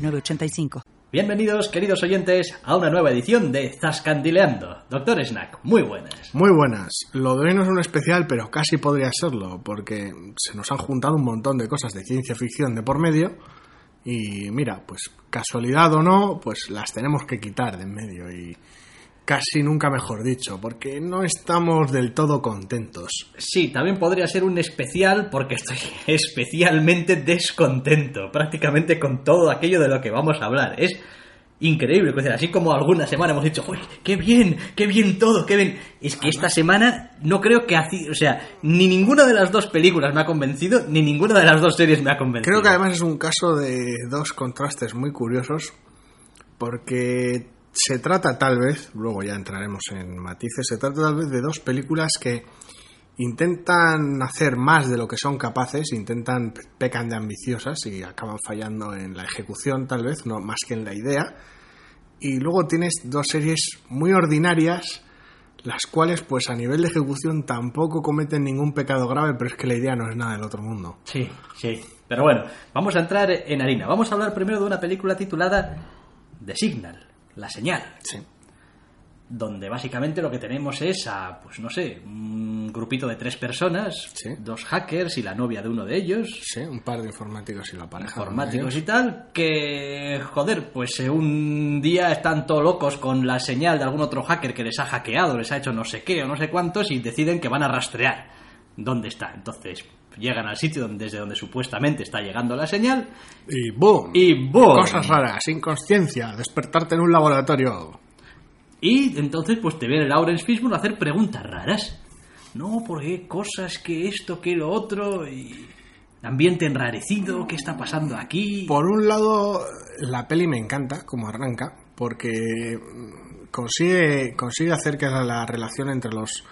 906985. Bienvenidos, queridos oyentes, a una nueva edición de Zascandileando. Doctor Snack, muy buenas. Muy buenas. Lo de hoy no es un especial, pero casi podría serlo, porque se nos han juntado un montón de cosas de ciencia ficción de por medio. Y mira, pues casualidad o no, pues las tenemos que quitar de en medio. Y casi nunca mejor dicho, porque no estamos del todo contentos. Sí, también podría ser un especial porque estoy especialmente descontento, prácticamente con todo aquello de lo que vamos a hablar. Es increíble, pues, así como alguna semana hemos dicho, ¡Uy, qué bien, qué bien todo, qué bien! Es que esta semana no creo que o sea, ni ninguna de las dos películas me ha convencido, ni ninguna de las dos series me ha convencido. Creo que además es un caso de dos contrastes muy curiosos, porque se trata tal vez, luego ya entraremos en matices, se trata tal vez de dos películas que intentan hacer más de lo que son capaces, intentan pecan de ambiciosas y acaban fallando en la ejecución tal vez, no más que en la idea. Y luego tienes dos series muy ordinarias, las cuales pues a nivel de ejecución tampoco cometen ningún pecado grave, pero es que la idea no es nada del otro mundo. Sí, sí. Pero bueno, vamos a entrar en harina. Vamos a hablar primero de una película titulada The Signal la señal. Sí. Donde básicamente lo que tenemos es a, pues no sé, un grupito de tres personas, dos hackers y la novia de uno de ellos. Sí, un par de informáticos y la pareja. Informáticos y tal, que, joder, pues eh, un día están todos locos con la señal de algún otro hacker que les ha hackeado, les ha hecho no sé qué o no sé cuántos y deciden que van a rastrear dónde está. Entonces, llegan al sitio desde donde supuestamente está llegando la señal. Y boom. Y boom. Cosas raras, inconsciencia, despertarte en un laboratorio. Y entonces pues te viene Lawrence Fishburne a hacer preguntas raras. No, porque cosas que esto, que lo otro, y ambiente enrarecido, ¿qué está pasando aquí? Por un lado, la peli me encanta como arranca, porque consigue, consigue hacer que la relación entre los,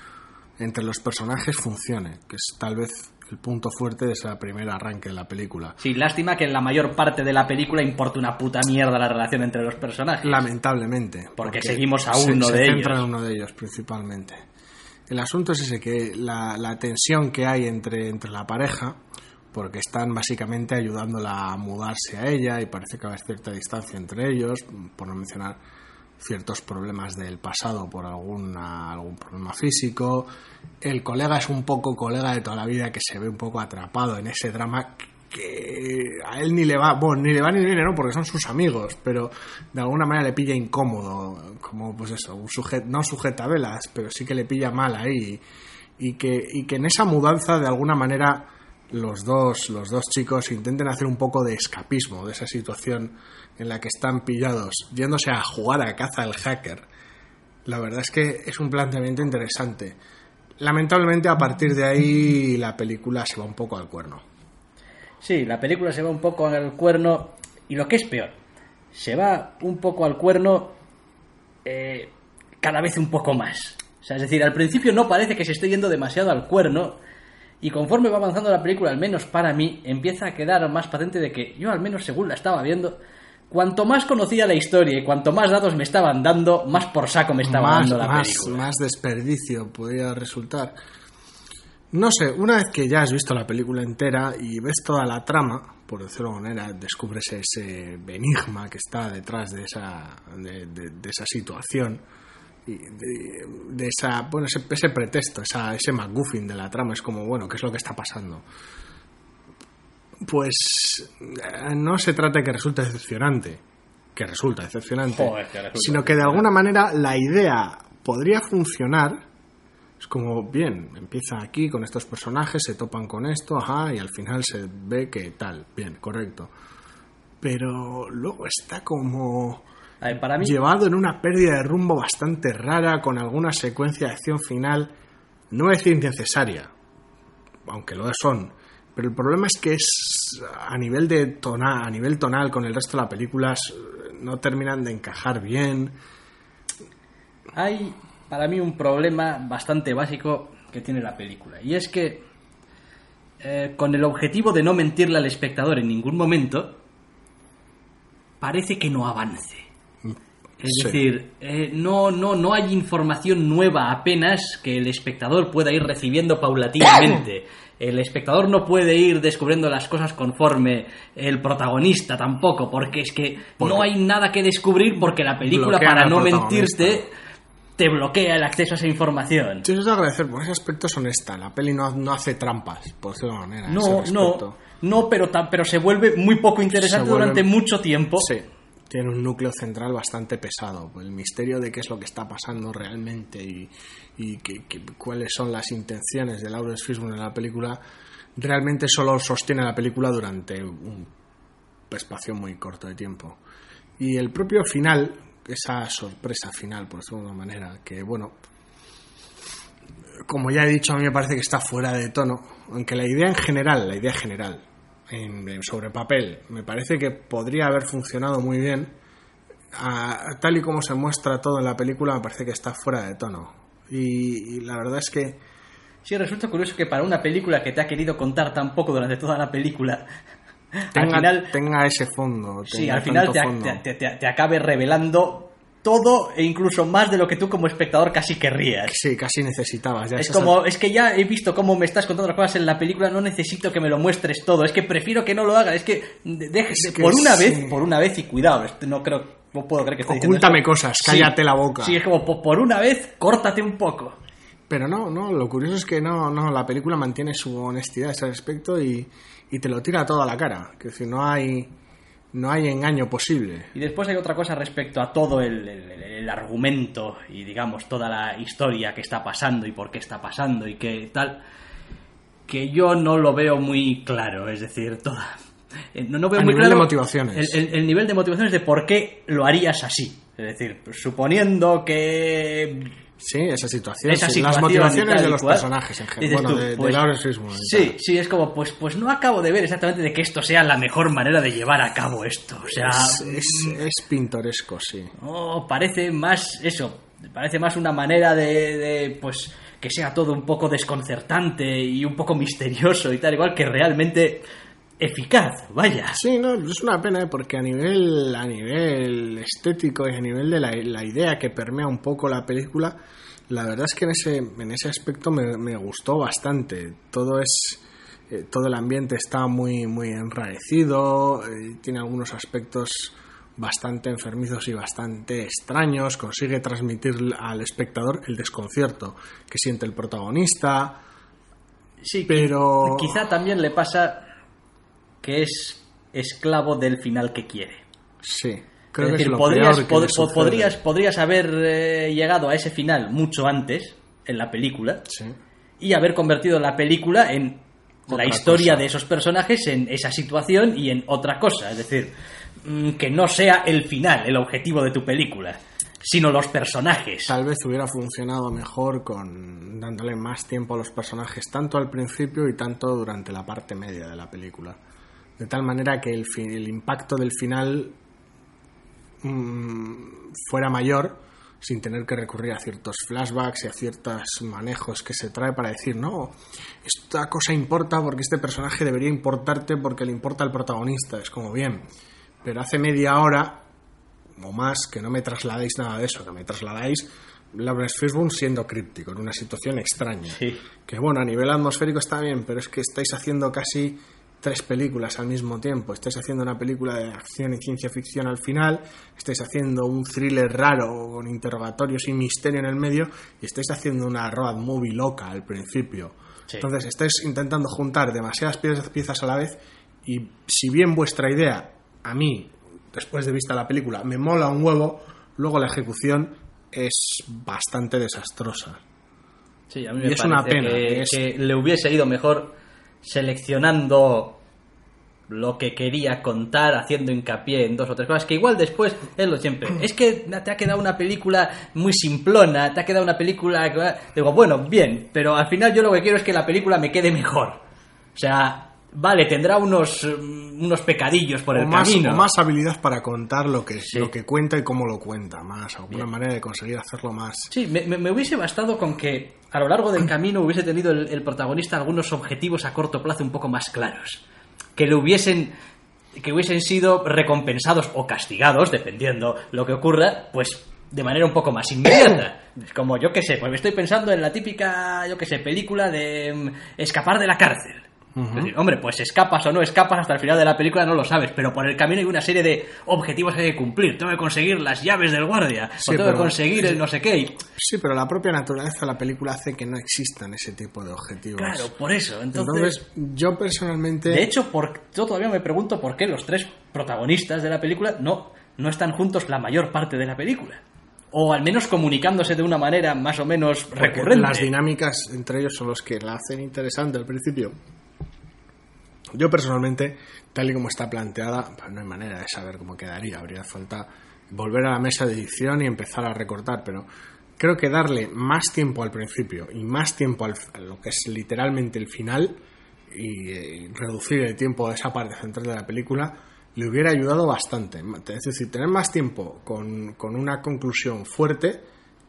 entre los personajes funcione, que es tal vez el punto fuerte de ese primer arranque de la película. Sí, lástima que en la mayor parte de la película importa una puta mierda la relación entre los personajes. Lamentablemente. Porque, seguimos a uno de ellos. en uno de ellos principalmente. El asunto es ese, que la, la tensión que hay entre, entre la pareja, porque están básicamente ayudándola a mudarse a ella y parece que va a haber cierta distancia entre ellos, por no mencionar ciertos problemas del pasado por alguna, algún problema físico. El colega es un poco colega de toda la vida que se ve un poco atrapado en ese drama que a él ni le va, bueno, ni le va ni viene, ¿no? Porque son sus amigos, pero de alguna manera le pilla incómodo, como pues eso, un sujeto, no sujeta velas, pero sí que le pilla mal ahí. Y que, y que en esa mudanza de alguna manera los dos, los dos chicos intenten hacer un poco de escapismo de esa situación en la que están pillados, yéndose a jugar a caza al hacker. La verdad es que es un planteamiento interesante. Lamentablemente a partir de ahí la película se va un poco al cuerno. Sí, la película se va un poco al cuerno y lo que es peor, se va un poco al cuerno eh, cada vez un poco más. O sea, es decir, al principio no parece que se esté yendo demasiado al cuerno y conforme va avanzando la película, al menos para mí, empieza a quedar más patente de que yo al menos según la estaba viendo, cuanto más conocía la historia y cuanto más datos me estaban dando, más por saco me estaba dando la más, película. Más desperdicio podría resultar. No sé, una vez que ya has visto la película entera y ves toda la trama, por decirlo de manera, descubres ese enigma que está detrás de esa, de, esa situación, y de, esa, bueno, ese, ese pretexto, esa, ese McGuffin de la trama, es como, bueno, ¿qué es lo que está pasando? Pues eh, no se trata de que resulte decepcionante, que resulta decepcionante, sino que de alguna manera la idea podría funcionar. Es como, bien, empieza aquí con estos personajes, se topan con esto, ajá, y al final se ve que tal, bien, correcto. Pero luego está como para mí... llevado en una pérdida de rumbo bastante rara, con alguna secuencia de acción final, no es innecesaria, aunque lo son, Pero el problema es que es a nivel de tonal, a nivel tonal con el resto de las películas no terminan de encajar bien. Hay para mí un problema bastante básico que tiene la película y es que eh, con el objetivo de no mentirle al espectador en ningún momento parece que no avance. Es Sí. decir, eh, no, no, no hay información nueva apenas que el espectador pueda ir recibiendo paulatinamente. El espectador no puede ir descubriendo las cosas conforme el protagonista tampoco, porque es que Porque- no hay nada que descubrir porque la película, para no mentirte, te bloquea el acceso a esa información. Sí, eso es de agradecer, por ese aspecto es honesta. La peli no, no hace trampas, por decirlo de manera. No, no, no, pero, pero se vuelve muy poco interesante durante mucho tiempo. Sí, tiene un núcleo central bastante pesado. pues El misterio de qué es lo que está pasando realmente y, y que- cuáles son las intenciones de Lawrence Fishburne en la película, realmente solo sostiene la película durante un espacio muy corto de tiempo. Y el propio final, esa sorpresa final, por decirlo de alguna manera, que bueno, como ya he dicho, a mí me parece que está fuera de tono, aunque la idea en general, la idea general, en- sobre papel, me parece que podría haber funcionado muy bien. A- tal y como se muestra todo en la película, me parece que está fuera de tono. Y, y la verdad es que Sí, resulta curioso que para una película que te ha querido contar tan poco durante toda la película, al final, tenga ese fondo. sí, al final te- te acabe revelando todo e incluso más de lo que tú como espectador casi querrías. Sí, casi necesitabas. Ya Es como, es que ya he visto cómo me estás contando las cosas en la película, no necesito que me lo muestres todo, es que prefiero que no lo hagas, es que, deje- Es que por una sí. vez, por una vez y cuidado, no creo, no puedo creer que esté Ocúltame esto. cosas, Sí, cállate la boca. Sí, es como, po- por una vez, córtate un poco. Pero no, no, lo curioso es que no, no, la película mantiene su honestidad a ese respecto y, y te lo tira todo a la cara. Que decir, no hay, no hay engaño posible. Y después hay otra cosa respecto a todo el, el- argumento y digamos toda la historia que está pasando y por qué está pasando y qué tal, que yo no lo veo muy claro, es decir, toda... eh, No, no veo A muy nivel de motivaciones. El, el- el nivel de motivaciones de por qué lo harías así. Es decir, suponiendo que Sí, esa situación. esa sí, las situación motivaciones de los cual, personajes en general. Bueno, tú, de, de pues, Lawrence Fishburne y Sí, sí, es como, pues, pues no acabo de ver exactamente de que esto sea la mejor manera de llevar a cabo esto. O sea, Es, es- es pintoresco, sí. parece más eso, parece más una manera de, de, pues, que sea todo un poco desconcertante y un poco misterioso y tal, igual que realmente eficaz, vaya. Sí, no, es una pena ¿eh? porque a nivel, a nivel estético y a nivel de la, la idea que permea un poco la película, la verdad es que en ese, en ese aspecto me, me gustó bastante. Todo es eh, todo el ambiente está muy, muy enrarecido, eh, tiene algunos aspectos bastante enfermizos y bastante extraños, consigue transmitir al espectador el desconcierto que siente el protagonista, Sí, pero... quizá también le pasa que es esclavo del final que quiere. Sí, creo es que decir, es podrías, que pod- le pod- sucede. podrías, podrías haber eh, llegado a ese final mucho antes en la película Sí. y haber convertido la película en Otra la historia cosa. de esos personajes, en esa situación y en otra cosa. Es decir, mm, que no sea el final, el objetivo de tu película, sino los personajes. Tal vez hubiera funcionado mejor con dándole más tiempo a los personajes, tanto al principio y tanto durante la parte media de la película. De tal manera que el, el impacto del final mm, fuera mayor sin tener que recurrir a ciertos flashbacks y a ciertos manejos que se trae para decir, no, esta cosa importa porque este personaje debería importarte porque le importa al protagonista. Es como bien, pero hace media hora o más que no me trasladáis nada de eso, que me trasladáis Lawrence Fishburne siendo críptico en una situación extraña. Sí. Que bueno, a nivel atmosférico está bien, pero es que estáis haciendo casi tres películas al mismo tiempo. Estáis haciendo una película de acción y ciencia ficción al final, estáis haciendo un thriller raro con interrogatorios y misterio en el medio, y estáis haciendo una road movie loca al principio. Sí. Entonces estáis intentando juntar demasiadas piezas, a la vez, y si bien vuestra idea, a mí, después de vista la película, me mola un huevo, luego la ejecución es bastante desastrosa. Sí, a mí Y me es una parece pena, que, es- que le hubiese ido mejor seleccionando lo que quería contar, haciendo hincapié en dos o tres cosas, que igual después es lo siempre. Es que te ha quedado una película muy simplona, te ha quedado una película... Digo, bueno, bien, pero al final yo lo que quiero es que la película me quede mejor. O sea, vale, tendrá unos, mm, unos pecadillos por o el más, camino. más habilidad para contar lo que, Sí. lo que cuenta y cómo lo cuenta, más alguna Bien. manera de conseguir hacerlo más. Sí, me, hubiese bastado con que a lo largo del camino hubiese tenido el, el protagonista algunos objetivos a corto plazo un poco más claros. Que le hubiesen que hubiesen sido recompensados o castigados, dependiendo lo que ocurra, pues de manera un poco más inmediata. Como yo que sé, pues me estoy pensando en la típica, yo que sé, película de mm, escapar de la cárcel. Es decir, hombre, pues escapas o no escapas hasta el final de la película no lo sabes, pero por el camino hay una serie de objetivos que hay que cumplir. Tengo que conseguir las llaves del guardia, Sí, o tengo pero- que conseguir el no sé qué. Sí, pero la propia naturaleza de la película hace que no existan ese tipo de objetivos. Claro, por eso. Entonces, Entonces, yo personalmente. de hecho, por, yo todavía me pregunto por qué los tres protagonistas de la película no, no están juntos la mayor parte de la película. O al menos comunicándose de una manera más o menos porque recurrente. Las dinámicas entre ellos son los que la hacen interesante al principio. Yo personalmente, tal y como está planteada, pues no hay manera de saber cómo quedaría. Habría falta volver a la mesa de edición y empezar a recortar, pero creo que darle más tiempo al principio y más tiempo al, a lo que es literalmente el final y eh, reducir el tiempo de esa parte central de la película le hubiera ayudado bastante. Es decir, tener más tiempo con, con una conclusión fuerte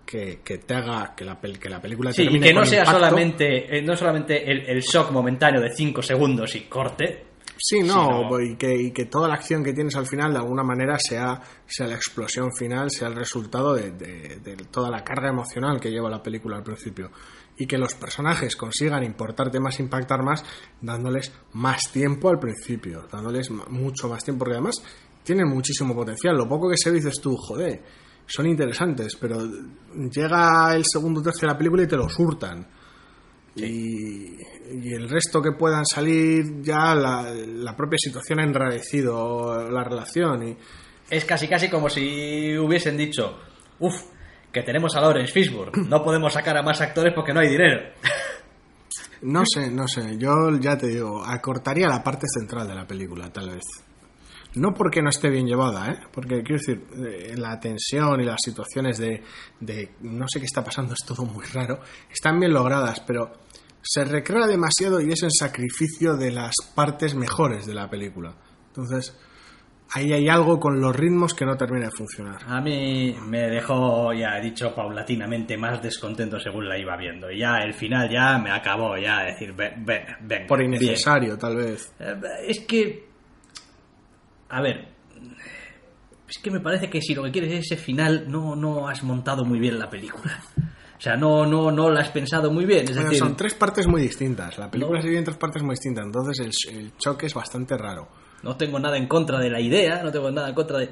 que, que te haga que la, pel- que la película Sí, y termine que no con sea impacto. solamente, eh, no solamente el, el shock momentáneo de 5 segundos y corte. Sí, no, sino- y, que, y que toda la acción que tienes al final de alguna manera sea, sea la explosión final, sea el resultado de, de- de toda la carga emocional que lleva la película al principio. Y que los personajes consigan importarte más, impactar más, dándoles más tiempo al principio, dándoles mucho más tiempo, porque además tienen muchísimo potencial. Lo poco que se dices tú, joder, son interesantes, pero llega el segundo tercio de la película y te los hurtan. Y, y el resto que puedan salir, ya la, la propia situación ha enrarecido la relación. Y Es casi casi como si hubiesen dicho, uff, que tenemos a Lawrence Fishburne, no podemos sacar a más actores porque no hay dinero. no sé, no sé, yo ya te digo, acortaría la parte central de la película, tal vez. No porque no esté bien llevada, ¿eh? porque quiero decir, eh, la tensión y las situaciones de, de no sé qué está pasando, es todo muy raro, están bien logradas, pero se recrea demasiado y es en sacrificio de las partes mejores de la película. Entonces, ahí hay algo con los ritmos que no termina de funcionar. A mí me dejó, ya he dicho, paulatinamente más descontento según la iba viendo. Y ya el final ya me acabó, ya decir, ven, ven, ven. Por bien. innecesario, tal vez. Eh, Es que. A ver. Es que me parece que si lo que quieres es ese final, no, no has montado muy bien la película. O sea, no, no, no la has pensado muy bien. Es Bueno, decir, son tres partes muy distintas. La película No. se divide en tres partes muy distintas, entonces el, el choque es bastante raro. no tengo nada en contra de la idea, no tengo nada en contra de.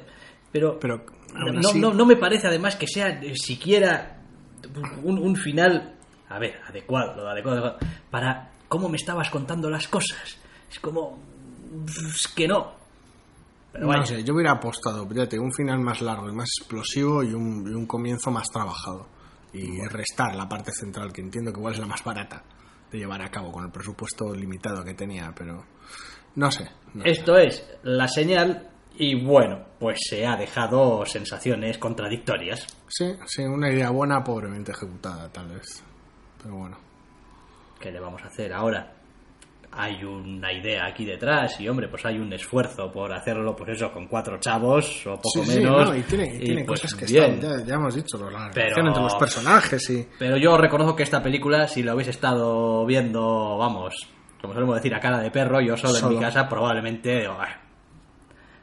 Pero. Pero no, así- no, no me parece además que sea eh, siquiera un, un final. A ver, adecuado, lo de adecuado, adecuado, Para cómo me estabas contando las cosas. Es como. Es que no. Pero no vaya. sé, yo hubiera apostado, ya te digo, un final más largo y más explosivo y un, y un comienzo más trabajado. Y restar la parte central, que entiendo que igual es la más barata de llevar a cabo con el presupuesto limitado que tenía, pero no sé. no sé. Esto es la señal y bueno, pues se ha dejado sensaciones contradictorias. Sí, sí, una idea buena, pobremente ejecutada, tal vez. Pero bueno. ¿Qué le vamos a hacer ahora? Hay una idea aquí detrás y hombre, pues hay un esfuerzo por hacerlo, pues eso, con cuatro chavos o poco Sí, sí, menos. no, y tiene, y tiene pues cosas que bien. están, ya, ya hemos dicho, la relación Pero- entre los personajes y... Pero yo reconozco que esta película, si la hubiese estado viendo, vamos, como solemos decir, a cara de perro, yo solo, en mi casa, probablemente. O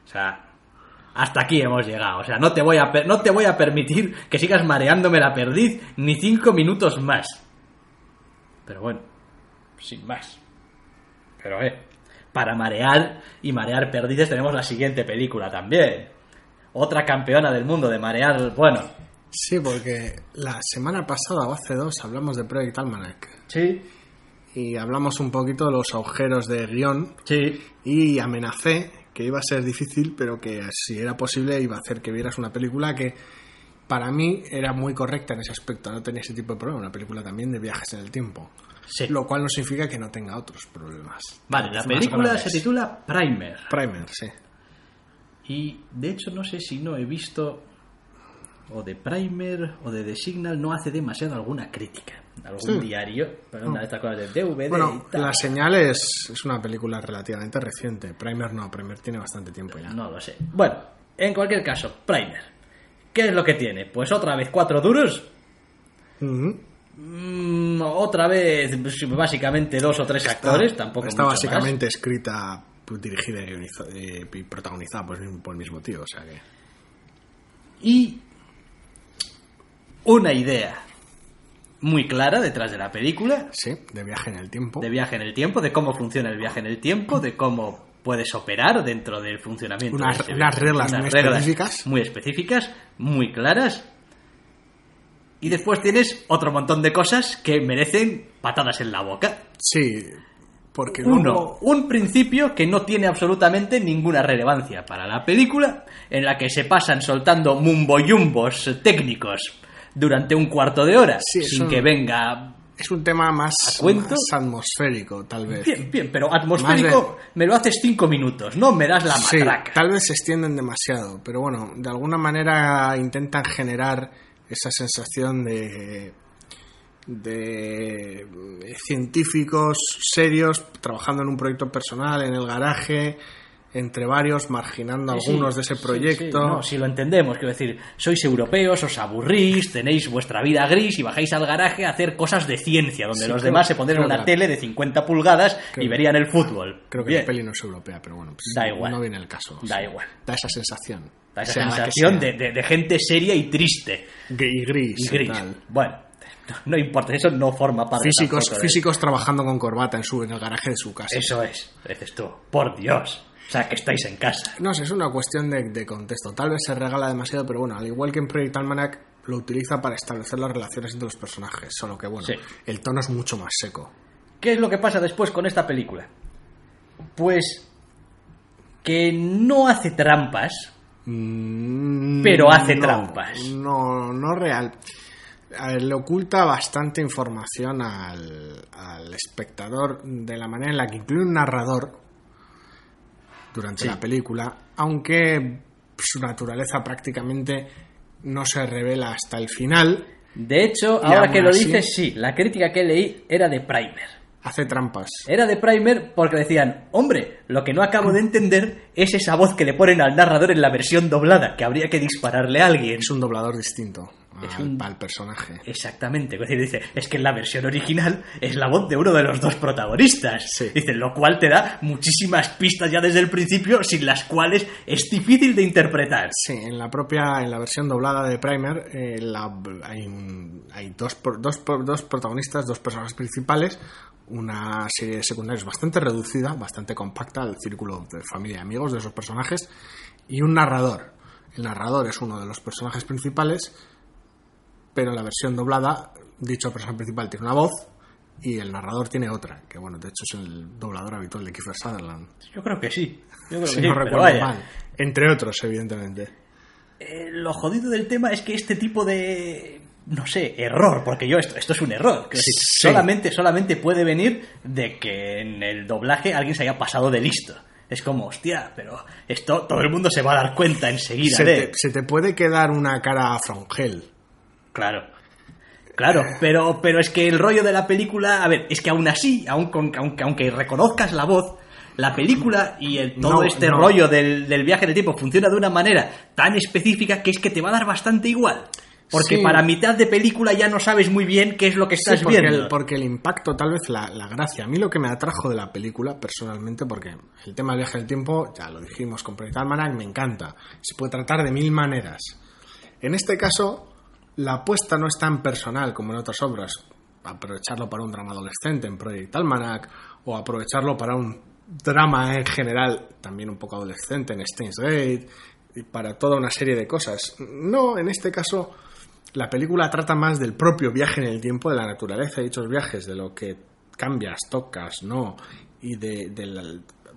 sea, hasta aquí hemos llegado. O sea, no te voy a, no te voy a permitir que sigas mareándome la perdiz ni cinco minutos más. Pero bueno, sin más. Pero eh, para marear y marear perdices tenemos la siguiente película también. Otra campeona del mundo de marear, bueno. Sí, porque la semana pasada o hace dos hablamos de Project Almanac. Sí, y hablamos un poquito de los agujeros de guion. Sí, y amenacé que iba a ser difícil, pero que si era posible iba a hacer que vieras una película que para mí era muy correcta en ese aspecto, no tenía ese tipo de problema, una película también de viajes en el tiempo, sí. lo cual no significa que no tenga otros problemas. Vale, la película se titula Primer. Primer, sí. Y de hecho no sé si no he visto... o de Primer o de The Signal no hace demasiado alguna crítica. Algún Sí. diario, pero una de estas cosas de DVD Bueno, y tal. La Señal es, es una película relativamente reciente. Primer no, Primer tiene bastante tiempo ya. No lo sé. Bueno, en cualquier caso, Primer. ¿Qué es lo que tiene? Pues otra vez cuatro duros. Ujú. Mm, otra vez, pues, básicamente dos o tres actores, tampoco Está básicamente escrita, pues, dirigida y, eh, y protagonizada por, por el mismo tío. O sea que. Y una idea muy clara detrás de la película, Sí, de viaje en el tiempo. de viaje en el tiempo, de cómo funciona el viaje en el tiempo, de cómo puedes operar dentro del funcionamiento. Unas- de unas reglas específicas. Muy específicas, muy claras. Y después tienes otro montón de cosas que merecen patadas en la boca. Sí, porque Uno, un principio que no tiene absolutamente ninguna relevancia para la película, en la que se pasan soltando mumboyumbos técnicos durante un cuarto de hora, Sí, sin que venga es un tema más, más atmosférico, tal vez. Bien, bien, pero atmosférico me lo haces cinco minutos, no me das la Sí, matraca. tal vez se extienden demasiado, pero bueno, de alguna manera intentan generar esa sensación de de eh, científicos serios trabajando en un proyecto personal en el garaje entre varios marginando algunos sí, de ese proyecto sí, no, si lo entendemos, quiero decir, sois europeos, os aburrís, tenéis vuestra vida gris y bajáis al garaje a hacer cosas de ciencia, donde los creo- demás se pondrían una tele de 50 pulgadas y verían el fútbol. creo que Bien. la peli no es europea pero bueno pues Da igual. no viene el caso Da igual. da esa sensación Da esa sensación de, de- de gente seria y triste y gris y y gris. tal. Bueno, no, no importa, eso no forma parte físicos de- físicos trabajando con corbata en su en el garaje de su casa Eso es, dices tú, por Dios. O sea, que estáis en casa. No sé, es una cuestión de, de contexto. Tal vez se regala demasiado, pero bueno, al igual que en Project Almanac, lo utiliza para establecer las relaciones entre los personajes. Solo que, bueno, Sí. el tono es mucho más seco. ¿Qué es lo que pasa después con esta película? Pues que no hace trampas, Mm, Pero hace no, trampas. No, no real. A ver, le oculta bastante información al, al espectador de la manera en la que incluye un narrador durante Sí. la película, aunque su naturaleza prácticamente no se revela hasta el final. De hecho, ahora que lo así- dices, sí, la crítica que leí era de Primer. Hace trampas. Era de Primer porque decían, hombre, lo que no acabo de entender es esa voz que le ponen al narrador en la versión doblada, que habría que dispararle a alguien. Es un doblador distinto Es al, un- al personaje. Exactamente, es decir, dice, es que en la versión original es la voz de uno de los dos protagonistas. Sí. Dice, lo cual te da muchísimas pistas ya desde el principio, sin las cuales es difícil de interpretar. Sí, en la propia, en la versión doblada de Primer eh, la- hay, un- hay dos, dos, dos protagonistas, dos personajes principales, una serie de secundarios bastante reducida, bastante compacta, el círculo de familia y amigos de esos personajes, y un narrador. El narrador es uno de los personajes principales, pero en la versión doblada, dicho personaje principal tiene una voz y el narrador tiene otra, que bueno, de hecho es el doblador habitual de Kiefer Sutherland. Yo creo que sí. Yo creo Si que sí, no recuerdo vaya. mal. Entre otros, evidentemente. Eh, lo jodido del tema es que este tipo de no sé, error, porque yo esto, esto es un error. Sí. solamente, solamente puede venir de que en el doblaje alguien se haya pasado de listo. Es como, hostia, pero esto todo el mundo se va a dar cuenta enseguida Se de. te, se te puede quedar una cara frongel. Claro. Claro, pero, pero es que el rollo de la película, a ver, es que aún así, aun con- aunque, aunque reconozcas la voz, la película y el, todo No, este no. rollo del, del viaje en el tiempo funciona de una manera tan específica que es que te va a dar bastante igual. Porque Sí. para mitad de película ya no sabes muy bien qué es lo que estás Sí, porque, viendo. el, porque el impacto, tal vez la, la gracia. A mí lo que me atrajo de la película, personalmente, porque el tema del viaje del tiempo, ya lo dijimos con Project Almanac, me encanta. Se puede tratar de mil maneras. En este caso, la apuesta no es tan personal como en otras obras. Aprovecharlo para un drama adolescente en Project Almanac, o aprovecharlo para un drama en general, también un poco adolescente en Steins Gate, y para toda una serie de cosas. No, en este caso, la película trata más del propio viaje en el tiempo, de la naturaleza de dichos viajes, de lo que cambias, tocas, no, y de,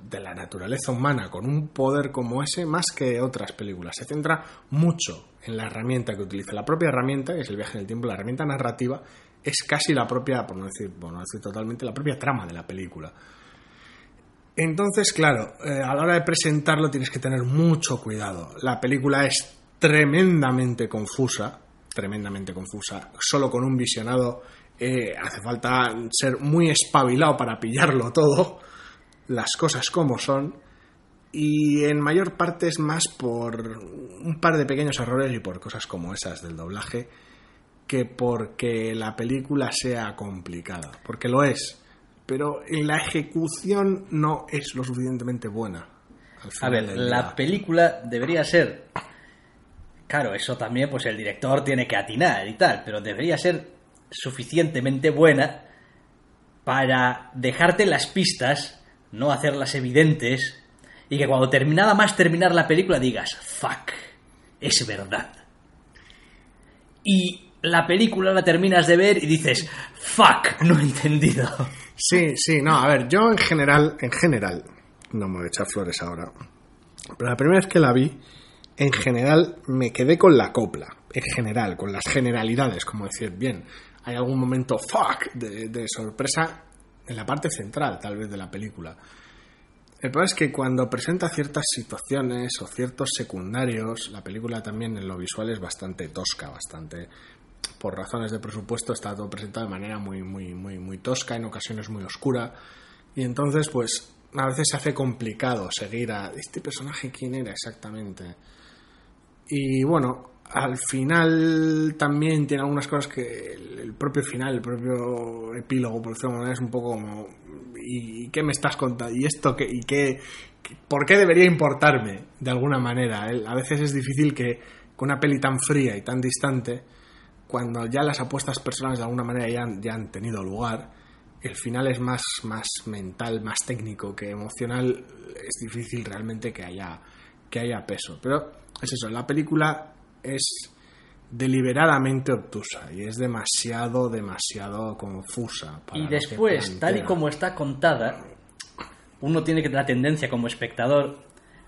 de la naturaleza humana con un poder como ese, más que otras películas. Se centra mucho en la herramienta que utiliza. La propia herramienta, que es el viaje en el tiempo, la herramienta narrativa, es casi la propia, por no decir, por no decir totalmente, la propia trama de la película. Entonces, claro, eh, a la hora de presentarlo tienes que tener mucho cuidado. La película es tremendamente confusa, tremendamente confusa, solo con un visionado eh, hace falta ser muy espabilado para pillarlo todo, las cosas como son, y en mayor parte es más por un par de pequeños errores y por cosas como esas del doblaje que porque la película sea complicada, porque lo es, pero en la ejecución no es lo suficientemente buena. A ver, la película debería ser. Claro, eso también, pues el director tiene que atinar y tal, pero debería ser suficientemente buena para dejarte las pistas, no hacerlas evidentes, y que cuando terminada más terminar la película digas, fuck, es verdad. Y la película la terminas de ver y dices, fuck, no he entendido. Sí, sí, no, a ver, yo en general, en general, no me voy a echar flores ahora, pero la primera vez que la vi, en general me quedé con la copla, en general, con las generalidades, como decir, bien, hay algún momento fuck de, de sorpresa en la parte central, tal vez, de la película. El problema es que cuando presenta ciertas situaciones o ciertos secundarios, la película también en lo visual es bastante tosca, bastante por razones de presupuesto está todo presentado de manera muy muy muy muy tosca, en ocasiones muy oscura y entonces pues a veces se hace complicado seguir a este personaje quién era exactamente. Y bueno, al final también tiene algunas cosas que el, propio final, el propio epílogo, por decirlo de manera, es un poco como ¿y, qué me estás contando? ¿Y esto qué? ¿Y qué? ¿Por qué debería importarme? De alguna manera. A veces es difícil que con una peli tan fría y tan distante, cuando ya las apuestas personales de alguna manera ya han, ya han tenido lugar, el final es más, más mental, más técnico que emocional, es difícil realmente que haya, que haya peso. Pero es eso, la película es deliberadamente obtusa y es demasiado, demasiado confusa. para Y después, tal y como está contada, uno tiene la tendencia como espectador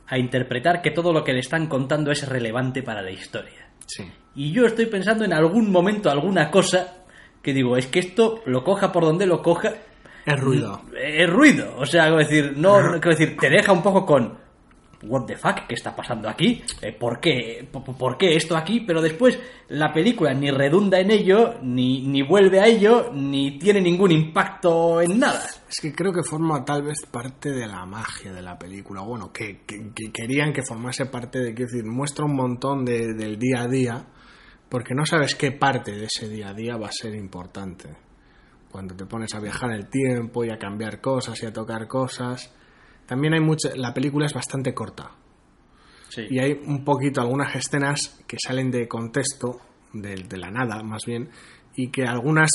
a interpretar que todo lo que le están contando es relevante para la historia. Sí. Y yo estoy pensando en algún momento, alguna cosa, que digo, es que esto lo coja por donde lo coja, Es ruido. es ruido. O sea, quiero decir, no- quiero decir, te deja un poco con what the fuck, ¿qué está pasando aquí? Eh, ¿Por qué? ¿Por, qué esto aquí? Pero después la película ni redunda en ello, ni, ni vuelve a ello, ni tiene ningún impacto en nada. Es que creo que forma tal vez parte de la magia de la película. Bueno, que, que- que querían que formase parte de, quiero decir, muestra un montón de- del día a día, porque no sabes qué parte de ese día a día va a ser importante. Cuando te pones a viajar el tiempo y a cambiar cosas y a tocar cosas. También hay mucha. La película es bastante corta. Sí. Y hay un poquito algunas escenas que salen de contexto, de, de la nada más bien, y que algunas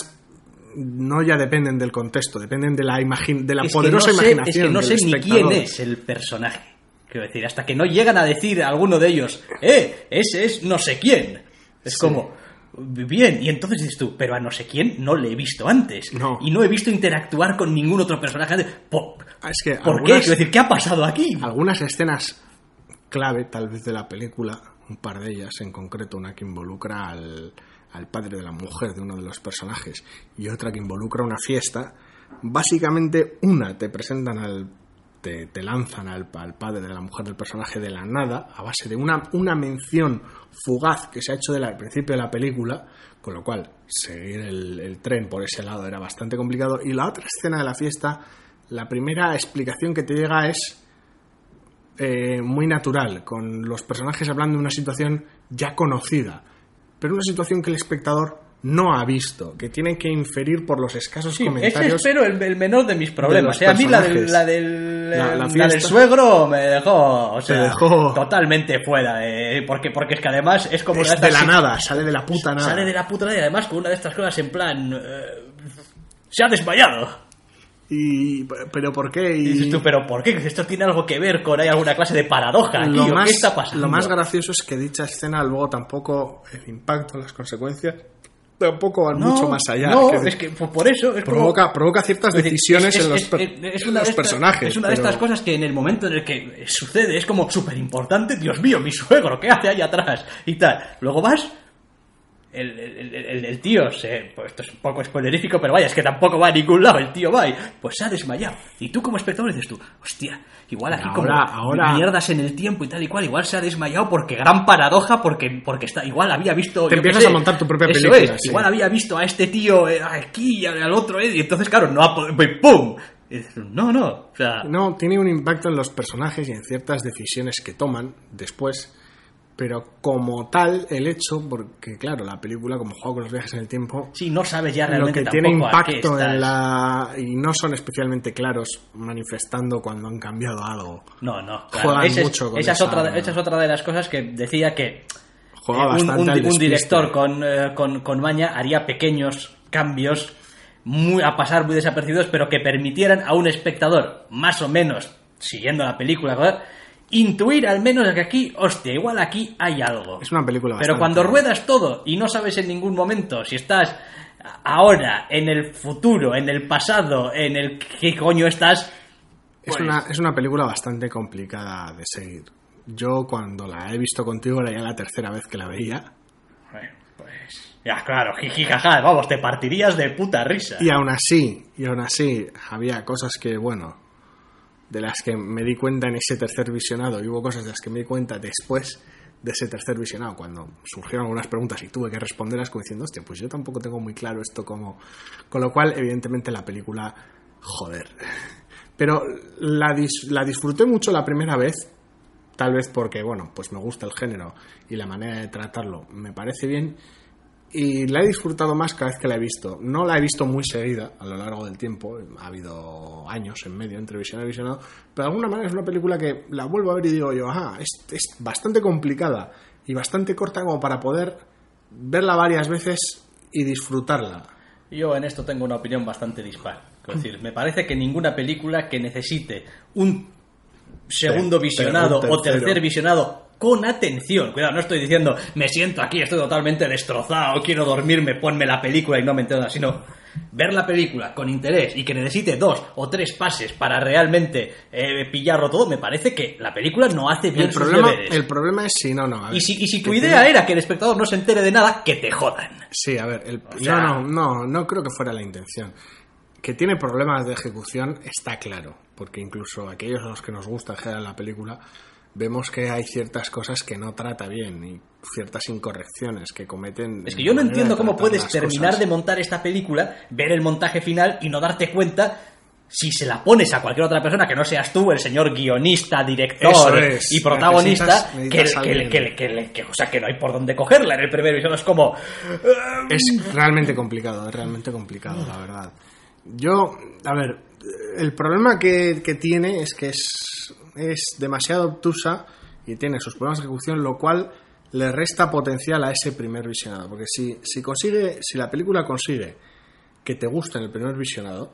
no ya dependen del contexto, dependen de la, imagi- de la Es poderosa no sé- imaginación. Es que no sé ni quién es el personaje. Quiero decir, hasta que no llegan a decir a alguno de ellos, ¡eh! Ese es no sé quién. Es Sí. como, bien, y entonces dices tú, pero a no sé quién no le he visto antes. No. Y no he visto interactuar con ningún otro personaje antes. ¿Por, Ah, Es que ¿por qué? Quiero decir, ¿qué ha pasado aquí? algunas escenas clave, tal vez de la película, un par de ellas en concreto, una que involucra al, al padre de la mujer de uno de los personajes y otra que involucra una fiesta, básicamente una te presentan al te, lanzan al, padre de la mujer del personaje de la nada a base de una, una mención fugaz que se ha hecho del al principio de la película, con lo cual seguir el, el tren por ese lado era bastante complicado. Y la otra escena de la fiesta, la primera explicación que te llega es eh, muy natural, con los personajes hablando de una situación ya conocida, pero una situación que el espectador no ha visto, que tiene que inferir por los escasos Sí, ese comentarios. espero el, el menor de mis problemas. de ¿eh? los A mí la del, la del, La- la la fiesta. del suegro me dejó, o sea, dejó- totalmente fuera. Porque, porque es que además es como es una de la nada, sale de la puta nada. Sale de la puta nada y además con una de estas cosas en plan. eh, se ha desmayado. Y, pero ¿por qué? Y dices tú, pero ¿por qué? ¿Esto tiene algo que ver con hay alguna clase de paradoja aquí? lo, ¿o más, ¿Qué está pasando? lo más gracioso es que dicha escena luego tampoco el impacto, las consecuencias tampoco van No, mucho más allá. No, que es que por por eso es como- provoca, provoca ciertas decisiones es- en los, per- en personajes. Es una de estas cosas que en el momento en el que sucede es como súper importante, Dios mío, mi suegro, ¿qué hace ahí atrás? Y tal. Luego vas, el, el- el- el tío se. Pues esto es un poco spoilerífico, pero vaya, es que tampoco va a ningún lado. El tío va y. Pues se ha desmayado. Y tú, como espectador, dices tú, hostia, igual aquí como Ahora- ahora- mierdas en el tiempo y tal y cual, igual se ha desmayado porque gran paradoja, porque, porque está. Igual había visto. Te empiezas sé, a montar tu propia película, es, sí. igual había visto a este tío eh, aquí y al otro, eh, y entonces, claro, no ha podido. ¡Pum! No, no. O sea, No, tiene un impacto en los personajes y en ciertas decisiones que toman después, pero como tal, el hecho, porque claro, la película, como juega con los viajes en el tiempo, sí, no sabes ya lo realmente que tiene impacto en la. y no son especialmente claros manifestando cuando han cambiado algo. No, no. Claro. Juegan mucho con esa, es esa- otra, de- esa es otra de las cosas que decía que Juega eh, un, director con, eh, con, con maña haría pequeños cambios muy, a pasar muy desapercibidos, pero que permitieran a un espectador, más o menos, siguiendo la película, joder, intuir al menos que aquí, hostia, igual aquí hay algo. Es una película Pero bastante- cuando ruedas todo y no sabes en ningún momento si estás ahora, en el futuro, en el pasado, en el qué coño estás, Es, pues- una, es una película bastante complicada de seguir. Yo cuando la he visto contigo era ya la tercera vez que la veía. Bueno, pues. Ya, claro, jiji, jaja, vamos, te partirías de puta risa. Y aún así, y aún así, había cosas que, bueno, de las que me di cuenta en ese tercer visionado, y hubo cosas de las que me di cuenta después de ese tercer visionado, cuando surgieron algunas preguntas y tuve que responderlas como diciendo, hostia, pues yo tampoco tengo muy claro esto como... Con lo cual, evidentemente, la película, joder. Pero la, la disfruté mucho la primera vez, tal vez porque, bueno, pues me gusta el género y la manera de tratarlo me parece bien, y la he disfrutado más cada vez que la he visto. No la he visto muy seguida a lo largo del tiempo, ha habido años en medio entre visionado y visionado, pero de alguna manera es una película que la vuelvo a ver y digo yo, ajá, es, es bastante complicada y bastante corta como para poder verla varias veces y disfrutarla. Yo en esto tengo una opinión bastante dispar. Es decir, me parece que ninguna película que necesite un segundo visionado o tercer visionado con atención. Cuidado, no estoy diciendo me siento aquí, estoy totalmente destrozado, quiero dormirme, ponme la película y no me entero nada, sino ver la película con interés y que necesite dos o tres pases para realmente eh, pillarlo todo, me parece que la película no hace bien El sus problema, deberes. el problema es si no, no. a ver, Y si, y si tu idea era que el espectador no se entere de nada, que te jodan. Sí, a ver, el- sea- no, no, no, no creo que fuera la intención. Que tiene problemas de ejecución está claro, porque incluso aquellos a los que nos gusta en general la película, vemos que hay ciertas cosas que no trata bien y ciertas incorrecciones que cometen. Es que yo no entiendo cómo puedes terminar cosas. de montar esta película, ver el montaje final y no darte cuenta si se la pones a cualquier otra persona que no seas tú, el señor guionista, director es. y protagonista, Necesitas- que, necesitas que- alguien. que- que- que- o sea, que no hay por dónde cogerla en el primer episodio. Es como... Es realmente complicado, es realmente complicado, la verdad. Yo, a ver, el problema que, que tiene es que es, es demasiado obtusa y tiene sus problemas de ejecución, lo cual le resta potencial a ese primer visionado. Porque si, si consigue, si la película consigue que te guste en el primer visionado,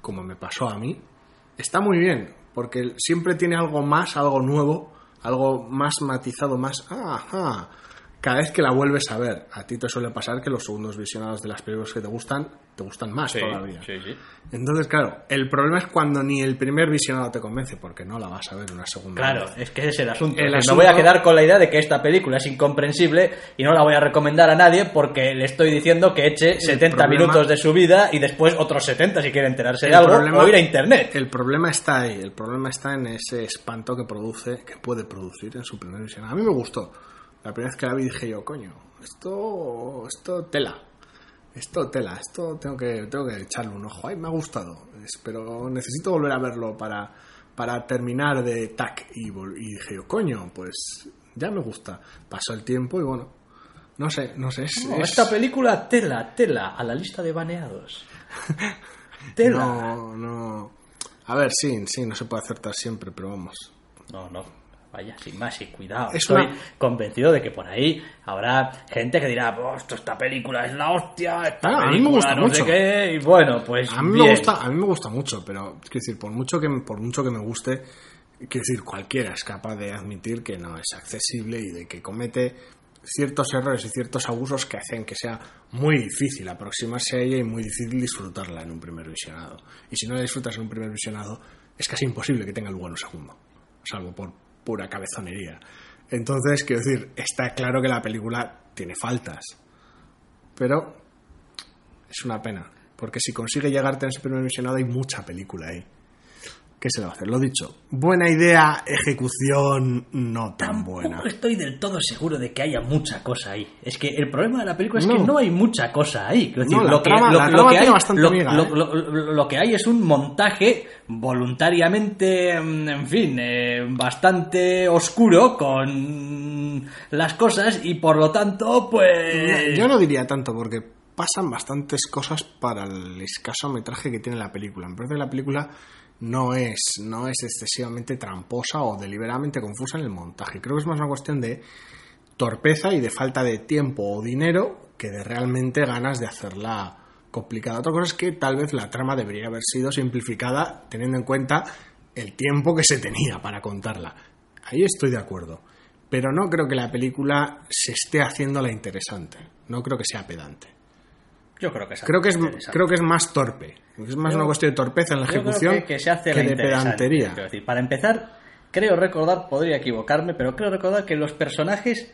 como me pasó a mí, está muy bien, porque siempre tiene algo más, algo nuevo, algo más matizado, más... Ah, ah. Cada vez que la vuelves a ver, a ti te suele pasar que los segundos visionados de las películas que te gustan, te gustan más todavía. sí, sí. Entonces, claro, el problema es cuando ni el primer visionado te convence, porque no la vas a ver una segunda Claro, vez. es que ese es el asunto. El asunto- Me voy a quedar con la idea de que esta película es incomprensible y no la voy a recomendar a nadie porque le estoy diciendo que eche 70 problema- minutos de su vida y después otros 70 si quiere enterarse de algo problema- o ir a internet. El problema está ahí, el problema está en ese espanto que produce, que puede producir en su primer visionado. A mí me gustó. La primera vez que la vi dije yo, coño, esto, esto tela. Esto tela, esto tengo que, tengo que echarle un ojo. Ay, me ha gustado, pero necesito volver a verlo para, para terminar de tac. Y, y dije yo, coño, pues ya me gusta. Pasó el tiempo y bueno, no sé, no sé. Es, No, es- Esta película, tela, tela, a la lista de baneados. Tela. no, no. A ver, sí, sí, no se puede acertar siempre, pero vamos. No, no. Vaya, sin más, y cuidado. Es Estoy una- convencido de que por ahí habrá gente que dirá, "Oh, esto, esta película es la hostia, esta Ah, a mí me película gusta no sé mucho. qué", y bueno, pues A mí bien. me gusta, a mí me gusta mucho, pero quiero decir, por mucho que por mucho que me guste, quiero decir, cualquiera es capaz de admitir que no es accesible y de que comete ciertos errores y ciertos abusos que hacen que sea muy difícil aproximarse a ella y muy difícil disfrutarla en un primer visionado. Y si no la disfrutas en un primer visionado, es casi imposible que tenga lugar un segundo, salvo por pura cabezonería. Entonces, quiero decir, está claro que la película tiene faltas, Pero es una pena. Porque si consigue llegarte en ese primer visionado hay mucha película ahí. ¿Qué se va a hacer? Lo dicho, buena idea, ejecución no tan buena. Tampoco estoy del todo seguro de que haya mucha cosa ahí. Es que el problema de la película es que No. hay mucha cosa ahí. Lo que hay es un montaje voluntariamente, mm, en fin, eh, bastante oscuro con las cosas y por lo tanto, pues... Yo no diría tanto porque pasan bastantes cosas para el escaso metraje que tiene la película. Me parece que la película no es, no es excesivamente tramposa o deliberadamente confusa en el montaje. Creo que es más una cuestión de torpeza y de falta de tiempo o dinero que de realmente ganas de hacerla complicada. Otra cosa es que tal vez la trama debería haber sido simplificada teniendo en cuenta el tiempo que se tenía para contarla. Ahí estoy de acuerdo. Pero no creo que la película se esté haciendo la interesante. No creo que sea pedante. Yo creo que es Creo que es, creo que es más torpe. Es más Yo- una cuestión de torpeza en la creo ejecución que, que se hace la de pedantería. decir, para empezar, creo recordar, podría equivocarme, pero creo recordar que los personajes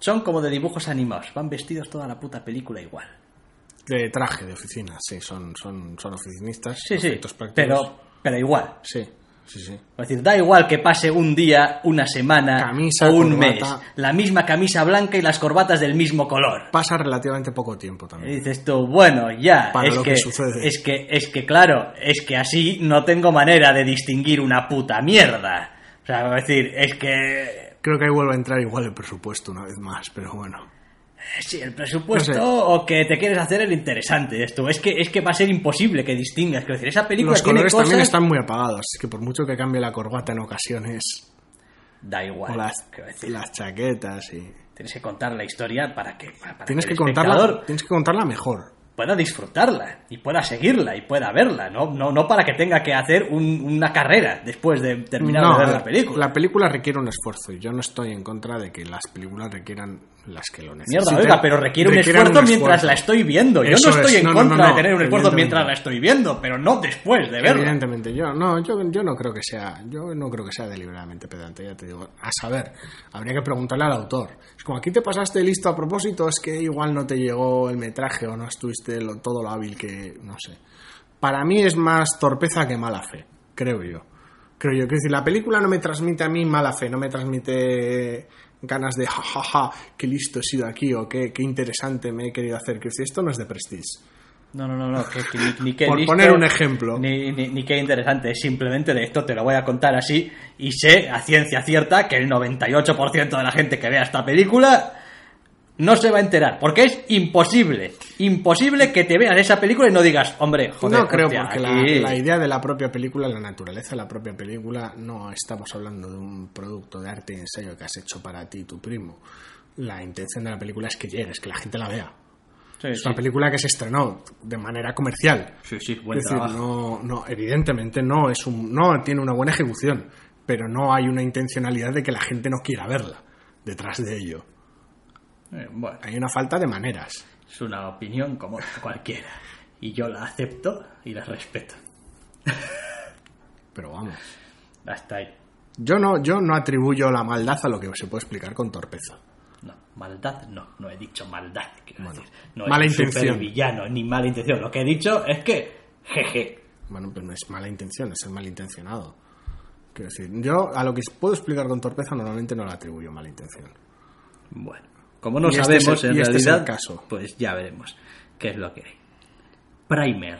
son como de dibujos animados. Van vestidos toda la puta película igual. De traje de oficina, sí, son, son, son oficinistas. Sí, sí, prácticos. pero, pero igual. Sí, sí, sí. Es decir, da igual que pase un día, una semana Camisa, o un corbata. mes. La misma camisa blanca y las corbatas del mismo color. Pasa relativamente poco tiempo Y también. dices tú, bueno, ya, Para es lo que, que sucede. es que, es que claro, es que así no tengo manera de distinguir una puta mierda. O sea, es decir, es que Creo que ahí vuelve a entrar igual el presupuesto una vez más, pero bueno. Sí, el presupuesto No sé. o que te quieres hacer el interesante esto. Es que, es que va a ser imposible que distingas. Quiero decir, esa película Los tiene colores cosas... también están muy apagados, que por mucho que cambie la corbata en ocasiones, Da igual. o las, quiero decir, las chaquetas y... Tienes que contar la historia para que, para, Tienes que contarla, tienes que contarla mejor. pueda disfrutarla y pueda seguirla y pueda verla. No, no, no para que tenga que hacer un- una carrera después de terminar No, de ver la película. La película requiere un esfuerzo y yo no estoy en contra de que las películas requieran las que lo Mierda, necesiten. oiga, pero requiere un esfuerzo mientras la estoy viendo. Yo Eso no estoy es. en No, contra no, de tener un esfuerzo mientras la estoy viendo, pero no después de verla. Evidentemente, yo no, yo, yo no creo que sea, yo no creo que sea deliberadamente pedante, ya te digo. A saber, habría que preguntarle al autor. Es como aquí te pasaste listo a propósito, es que igual no te llegó el metraje o no estuviste lo- todo lo hábil que, no sé. Para mí es más torpeza que mala fe, creo yo. Creo yo, quiero decir, la película no me transmite a mí mala fe, no me transmite ganas de jajaja, qué listo he sido aquí o qué, qué interesante me he querido hacer. Quiero decir, esto no es de Prestige. No, no, no, no, que, que ni, ni qué Por listo, poner un ejemplo. Ni, ni, ni qué interesante, es simplemente de esto te lo voy a contar así y sé a ciencia cierta que el 98% de la gente que vea esta película no se va a enterar, porque es imposible, imposible que te veas esa película y no digas, hombre, joder, no creo, hostia, porque aquí- la, la idea de la propia película, la naturaleza de la propia película, no estamos hablando de un producto de arte y ensayo que has hecho para ti y tu primo. La intención de la película es que llegues, que la gente la vea. Sí, Es sí, una película que se estrenó de manera comercial. sí, sí, buen es decir, no, no, evidentemente no es un, no tiene una buena ejecución, pero no hay una intencionalidad de que la gente no quiera verla detrás de ello. Eh, bueno, Hay una falta de maneras. es una opinión como cualquiera y yo la acepto y la respeto. Pero vamos. Hasta ahí. Yo no, yo no atribuyo la maldad a lo que se puede explicar con torpeza. No, maldad no, no he dicho maldad. Bueno, decir. no mala intención. supervillano, ni mala intención. Lo que he dicho es que, jeje, Bueno, pero no es mala intención, es ser malintencionado. Quiero decir, yo a lo que puedo explicar con torpeza normalmente no le atribuyo mala intención. Bueno, como no Y este sabemos el- en y este es el realidad, caso. pues ya veremos qué es lo que hay. Primer.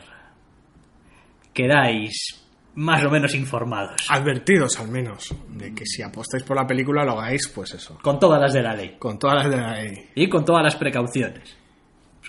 Quedáis más o menos informados. Advertidos al menos de que si apostáis por la película lo hagáis, pues eso, Con todas las de la ley. con todas las de la ley. Y con todas las precauciones.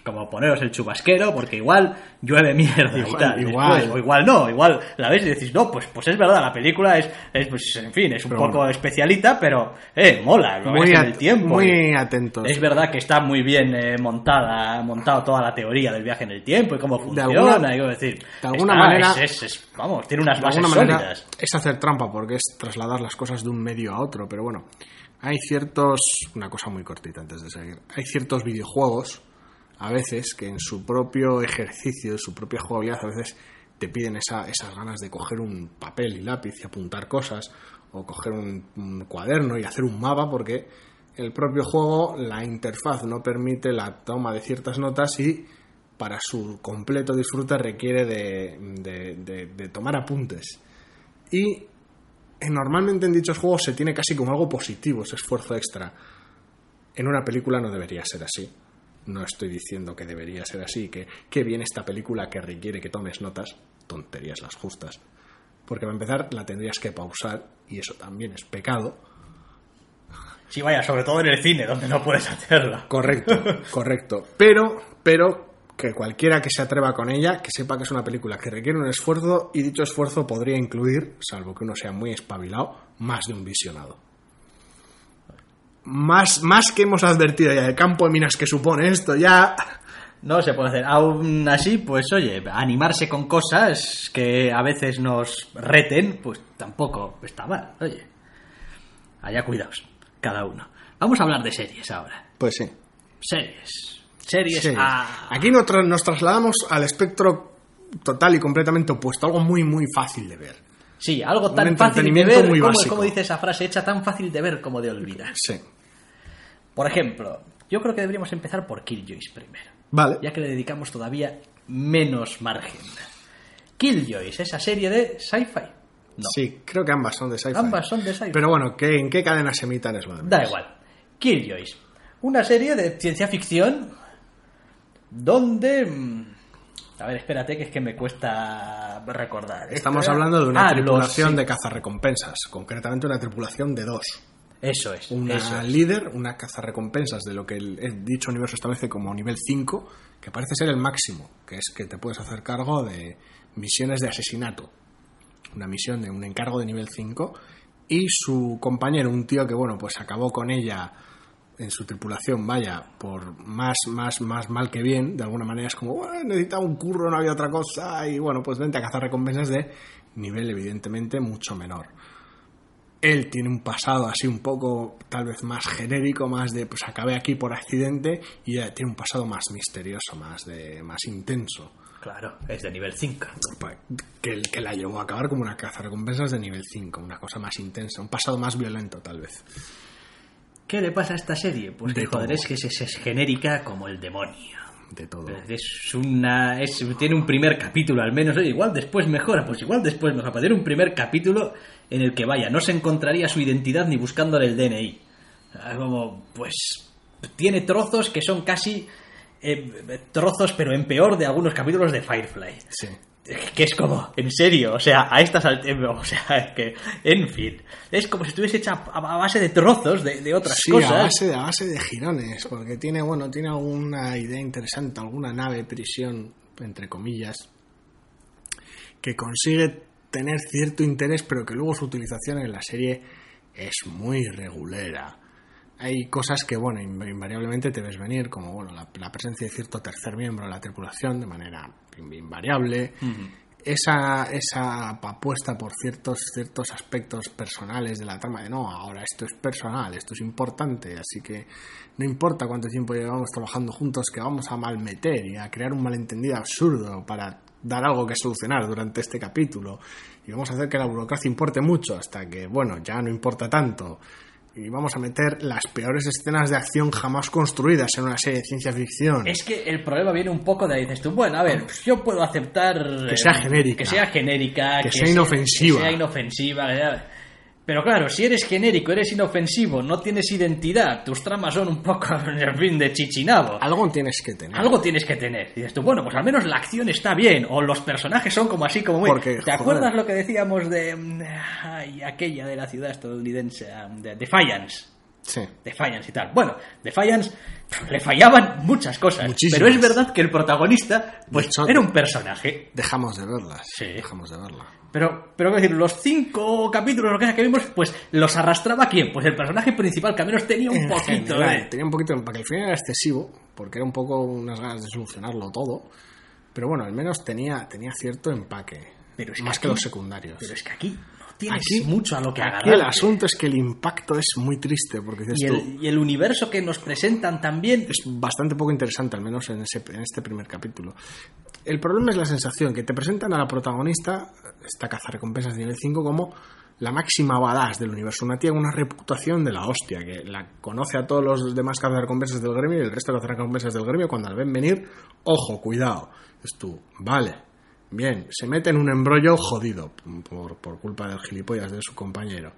Como poneros el chubasquero, porque igual llueve mierda y Igual, tal. igual. después, o igual no, igual la veis y decís, no, pues, pues es verdad, la película es, es pues, en fin, es un Pero poco bueno. especialita, pero, eh, mola, lo Muy, ves en el tiempo. muy atentos. Es verdad que está muy bien eh, montada, montado toda la teoría del viaje en el tiempo y cómo De funciona, alguna- quiero decir. de alguna está- manera- es- es- es- vamos, tiene unas de bases alguna manera sólidas. es hacer trampa porque es trasladar las cosas de un medio a otro, pero bueno, hay ciertos, una cosa muy cortita antes de seguir, hay ciertos videojuegos a veces que en su propio ejercicio, su propia jugabilidad, a veces te piden esa- esas ganas de coger un papel y lápiz y apuntar cosas o coger un, cuaderno y hacer un mapa porque el propio juego, la interfaz no permite la toma de ciertas notas y para su completo disfrute requiere de- de tomar apuntes. Y eh, normalmente en dichos juegos se tiene casi como algo positivo ese esfuerzo extra. En una película no debería ser así. No estoy diciendo que debería ser así, que qué bien esta película que requiere que tomes notas, tonterías las justas. Porque para empezar la tendrías que pausar y eso también es pecado. Sí, vaya, sobre todo en el cine, donde no puedes hacerlo. Correcto, correcto. Pero, pero que cualquiera que se atreva con ella, que sepa que es una película que requiere un esfuerzo y dicho esfuerzo podría incluir, salvo que uno sea muy espabilado, más de un visionado. Más, más que hemos advertido ya del campo de minas que supone esto, ya No se puede hacer. Aún así, pues oye, animarse con cosas que a veces nos reten, pues tampoco está mal. Oye, allá cuidaos, cada uno. Vamos a hablar de series ahora. Pues sí. Series. Series. A- Aquí nos, tra- nos trasladamos al espectro total y completamente opuesto, algo muy, muy fácil de ver. Sí, algo tan fácil de ver, muy como, como dice esa frase hecha, tan fácil de ver como de olvidar. Sí. Por ejemplo, yo creo que deberíamos empezar por Killjoys primero, Vale. ya que le dedicamos todavía menos margen. Killjoys, esa serie de sci-fi. No, Sí, creo que ambas son de sci-fi. ambas son de sci-fi. Pero bueno, ¿qué, ¿en qué cadena se emitan es lo Da igual. Killjoys. Una serie de ciencia ficción donde... mm, A ver, espérate, que es que me cuesta recordar. Estamos hablando de una Ah, los- tripulación sí. de cazarrecompensas, concretamente una tripulación de dos. Eso es. Una eso es. líder, una cazarrecompensas de lo que el, el dicho universo establece como nivel 5, que parece ser el máximo, que es que te puedes hacer cargo de misiones de asesinato. Una misión de un encargo de nivel 5 y su compañero, un tío que bueno, pues acabó con ella en su tripulación, vaya, por más, más, más mal que bien, de alguna manera es como, bueno, necesitaba un curro, no había otra cosa, y bueno, pues vente a cazar recompensas de nivel evidentemente mucho menor. Él tiene un pasado así un poco, tal vez más genérico, más de, pues acabé aquí por accidente, y ella tiene un pasado más misterioso, más de, más intenso, Claro, es de nivel 5. pa- que, el- que la llevó a acabar como una caza recompensas de nivel 5, una cosa más intensa, un pasado más violento tal vez. ¿Qué le pasa a esta serie? Pues De que joder, es que es, es genérica como el demonio. De todo. Es una. Es, tiene un primer capítulo al menos. Oye, igual después mejora. Pues igual después mejora. Pero tiene un primer capítulo en el que vaya, no se encontraría su identidad ni buscándole el DNI. Como, pues. Tiene trozos que son casi. eh, trozos, pero en peor, de algunos capítulos de Firefly. Sí. Que es como, en serio, o sea, a estas alturas, o sea, es que, en fin, es como si estuviese hecha a base de trozos de, de otras Sí, cosas. a base, a base de girones, porque tiene, bueno, tiene alguna idea interesante, alguna nave prisión, entre comillas, que consigue tener cierto interés, pero que luego su utilización en la serie es muy regulera. Hay cosas que, bueno, inv- invariablemente te ves venir, como, bueno, la, la presencia de cierto tercer miembro de la tripulación de manera in- invariable, esa, esa apuesta por ciertos, ciertos aspectos personales de la trama de no, ahora esto es personal, esto es importante, así que no importa cuánto tiempo llevamos trabajando juntos, que vamos a malmeter y a crear un malentendido absurdo para dar algo que solucionar durante este capítulo y vamos a hacer que la burocracia importe mucho hasta que, bueno, ya no importa tanto y vamos a meter las peores escenas de acción jamás construidas en una serie de ciencia ficción. Es que el problema viene un poco de ahí, dices tú, bueno, a ver, pues yo puedo aceptar... Que sea eh, genérica. Que sea genérica. Que sea inofensiva. Que sea inofensiva. Pero claro, si eres genérico, eres inofensivo, no tienes identidad, tus tramas son un poco, en fin, de chichinabo. Algo tienes que tener. Algo tienes que tener. Y dices tú, bueno, pues al menos la acción está bien. O los personajes son como así, como muy. Porque, ¿Te joder. acuerdas lo que decíamos de. mm, Ay, aquella de la ciudad estadounidense, de Defiance? Sí. Defiance y tal. Bueno, Defiance le fallaban muchas cosas. Muchísimas. Pero es verdad que el protagonista, pues, hecho, era un personaje. Dejamos de verlas. Sí. Dejamos de verla. Pero, pero decir, los cinco capítulos lo que sea que vimos, pues los arrastraba quién? Pues el personaje principal, que al menos tenía un En poquito. general, ¿eh? Tenía un poquito de empaque. Al final era excesivo, porque era un poco unas ganas de solucionarlo todo. Pero bueno, al menos tenía, tenía cierto empaque. Pero es que más que aquí- los secundarios. Pero es que aquí tienes Aquí- mucho a lo que agarrar. el asunto es que el impacto es muy triste, porque dices y, tú, el, y el universo que nos presentan también. es bastante poco interesante, al menos en, ese, en este primer capítulo. El problema es la sensación que te presentan a la protagonista, esta cazarrecompensas de nivel 5, como la máxima badass del universo, una tía con una reputación de la hostia, que la conoce a todos los demás cazarrecompensas del gremio y el resto de cazarrecompensas del gremio, cuando la ven venir, ojo, cuidado. Es tú, vale, bien, se mete en un embrollo jodido por, por culpa del gilipollas de su compañero.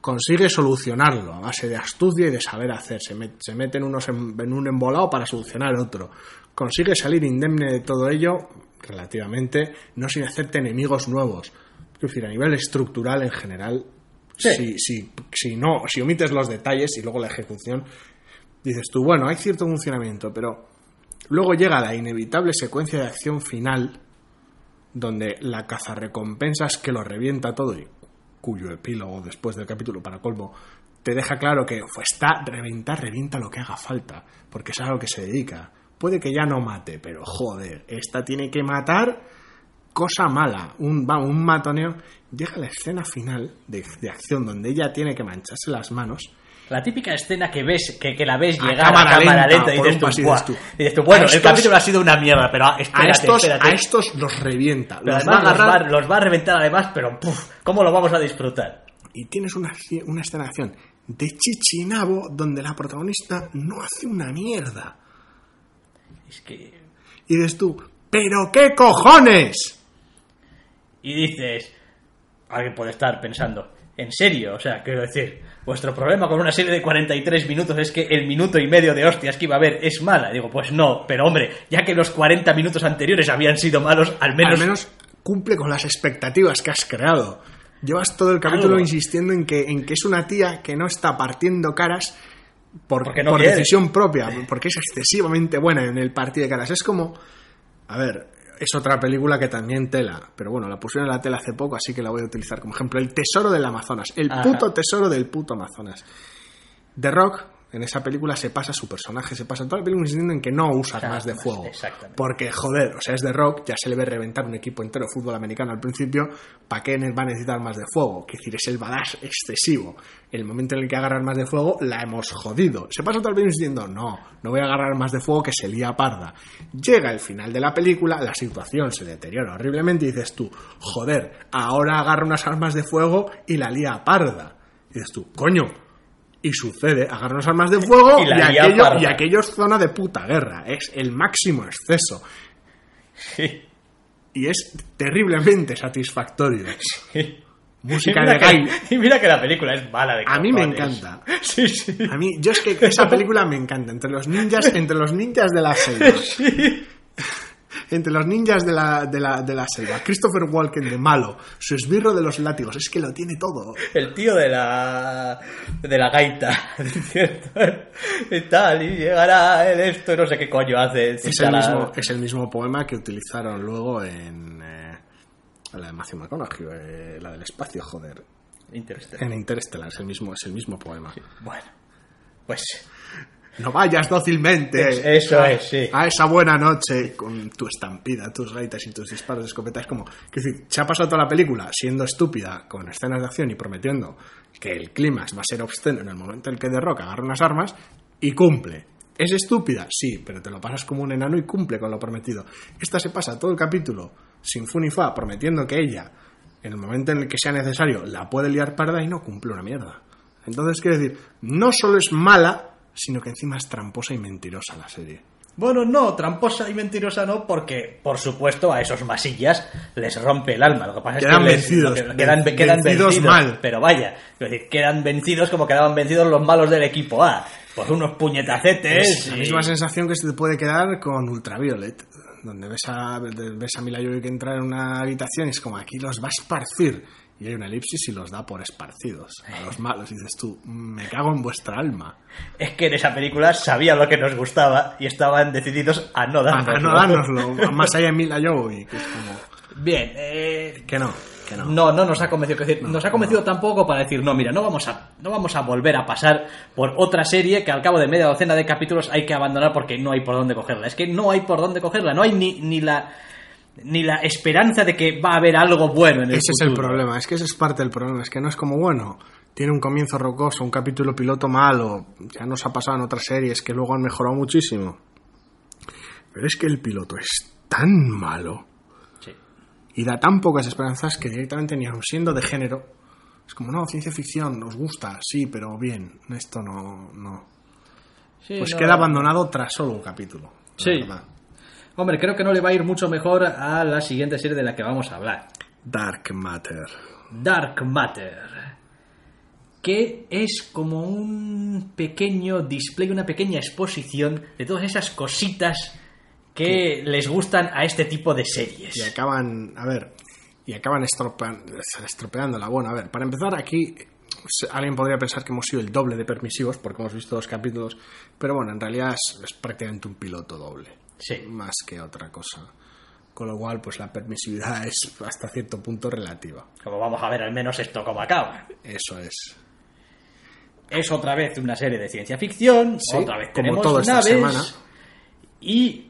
Consigue solucionarlo a base de astucia y de saber hacer. Se, met- se mete en, unos em- en un embolado para solucionar otro. Consigue salir indemne de todo ello, relativamente, no sin hacerte enemigos nuevos. Es decir, a nivel estructural en general, Sí. si, si, si no, si omites los detalles y luego la ejecución, dices tú, bueno, hay cierto funcionamiento, pero luego llega la inevitable secuencia de acción final donde la cazarrecompensas que lo revienta todo y cuyo epílogo después del capítulo para colmo te deja claro que pues, está reventar, revienta lo que haga falta, porque es a lo que se dedica. Puede que ya no mate, pero joder, esta tiene que matar cosa mala, un, va, un matoneo. Llega la escena final de, de acción donde ella tiene que mancharse las manos La típica escena que ves, que, que la ves A llegar cámara a cámara lenta, lenta, y dices tú, pasillo, "Buah". dices tú. Dices tú, bueno, el estos- capítulo ha sido una mierda, pero a estos, espérate. a estos los revienta, los va a los va, agarrar los va a reventar además, pero puf, ¿cómo lo vamos a disfrutar? y tienes una, una escena de acción de chichinabo donde la protagonista no hace una mierda. Es que... Y dices tú, ¿pero qué cojones? Y dices, alguien puede estar pensando, ¿en serio? O sea, quiero decir, vuestro problema con una serie de 43 minutos es que el minuto y medio de hostias que iba a haber es mala. Digo, pues no, pero hombre, ya que los 40 minutos anteriores habían sido malos, al menos... Al menos cumple con las expectativas que has creado. Llevas todo el capítulo Algo. insistiendo en que, en que es una tía que no está partiendo caras por, Porque no por decisión propia, porque es excesivamente buena en el partido de caras. Es como, a ver, es otra película que también tela, pero bueno, la pusieron en la tela hace poco, así que la voy a utilizar como ejemplo. El tesoro del Amazonas, el Ajá. puto tesoro del puto Amazonas. The Rock, en esa película, se pasa su personaje, se pasa toda la película insistiendo en que no usa armas de fuego. exactamente. Porque, joder, o sea, es The Rock, ya se le ve reventar un equipo entero de fútbol americano al principio, ¿para qué va a necesitar armas de fuego? Que decir, es el badass excesivo. El momento en el que agarra armas de fuego, la hemos jodido. Se pasa todo el película diciendo, no, no voy a agarrar armas de fuego que se lía parda. Llega el final de la película, la situación se deteriora horriblemente y dices tú, joder, ahora agarra unas armas de fuego y la lía parda. Y dices tú, coño, y sucede, agarra unas armas de fuego Y aquello, y aquello es zona de puta guerra. Es el máximo exceso. Sí, Y es terriblemente satisfactorio. sí. Música de Guy. Y mira que la película es mala de A mí me encanta. Sí, sí. A mí, yo es que esa película me encanta. Entre los ninjas, entre los ninjas de la selva. Entre los ninjas de la, de la, de la selva. Christopher Walken de malo. Su esbirro de los látigos. Es que lo tiene todo. El tío de la de la gaita, ¿cierto? Y tal, y llegará el esto, no sé qué coño hace. Es el, mismo, es el mismo poema que utilizaron luego en. eh, la de Matthew McConaughey, eh, la del espacio, joder. Interestelar. En Interstellar es el mismo, es el mismo poema. Bueno, pues No vayas dócilmente. Eso a, es, sí. A esa buena noche con tu estampida, tus gaitas y tus disparos de escopeta. Es como, que decir, se ha pasado toda la película siendo estúpida con escenas de acción y prometiendo que el clímax va a ser obsceno en el momento en el que The Rock agarra unas armas y cumple. ¿Es estúpida? Sí, pero te lo pasas como un enano y cumple con lo prometido. Esta se pasa todo el capítulo sin fu ni fa prometiendo que ella, en el momento en el que sea necesario, la puede liar parda y no cumple una mierda. Entonces, quiero decir, no solo es mala, sino que encima es tramposa y mentirosa la serie. Bueno, no, tramposa y mentirosa no, porque, por supuesto, a esos masillas les rompe el alma. Lo que pasa Quedan es que les- vencidos, que- quedan, ven- quedan vencidos vencidos, mal. Pero vaya, decir, quedan vencidos como quedaban vencidos los malos del equipo A. Pues unos puñetacetes. Es la y- misma sensación que se te puede quedar con Ultraviolet, donde ves a, ves a Mila Jovovich entrar en una habitación y es como aquí los va a esparcir. Y hay una elipsis y los da por esparcidos a los malos. Y dices tú, me cago en vuestra alma. Es que en esa película sabían lo que nos gustaba y estaban decididos a no A, darnos. a no dárnoslo. Más allá de Mila Jovovich, que es como, Bien, eh, que no, que no. No, no nos ha convencido. Es decir, nos ha convencido tampoco para decir, no, mira, no vamos, a, no vamos a volver a pasar por otra serie que al cabo de media docena de capítulos hay que abandonar porque no hay por dónde cogerla. Es que no hay por dónde cogerla, no hay ni, ni la ni la esperanza de que va a haber algo bueno en el Ese es el problema, es que ese es parte del problema, es que no es como, bueno, tiene un comienzo rocoso, un capítulo piloto malo, ya nos ha pasado en otras series que luego han mejorado muchísimo. Pero es que el piloto es tan malo Sí. y da tan pocas esperanzas que directamente ni aun siendo de género Es como, no, ciencia ficción, nos gusta, sí, pero bien, esto no... no. Sí, Pues no- queda abandonado tras solo un capítulo. la Sí. verdad. Hombre, creo que no le va a ir mucho mejor a la siguiente serie de la que vamos a hablar. Dark Matter. Dark Matter. Que es como un pequeño display, una pequeña exposición de todas esas cositas que les gustan a este tipo de series. Y acaban, a ver, y acaban estropean- estropeándola. Bueno, a ver, para empezar aquí, alguien podría pensar que hemos sido el doble de permisivos porque hemos visto dos capítulos, pero bueno, en realidad es, es prácticamente un piloto doble, Sí. más que otra cosa. Con lo cual, pues la permisividad es hasta cierto punto relativa. Como vamos a ver al menos esto como acaba. Eso es. Es otra vez una serie de ciencia ficción, Sí, otra vez como tenemos todo esta naves semana. y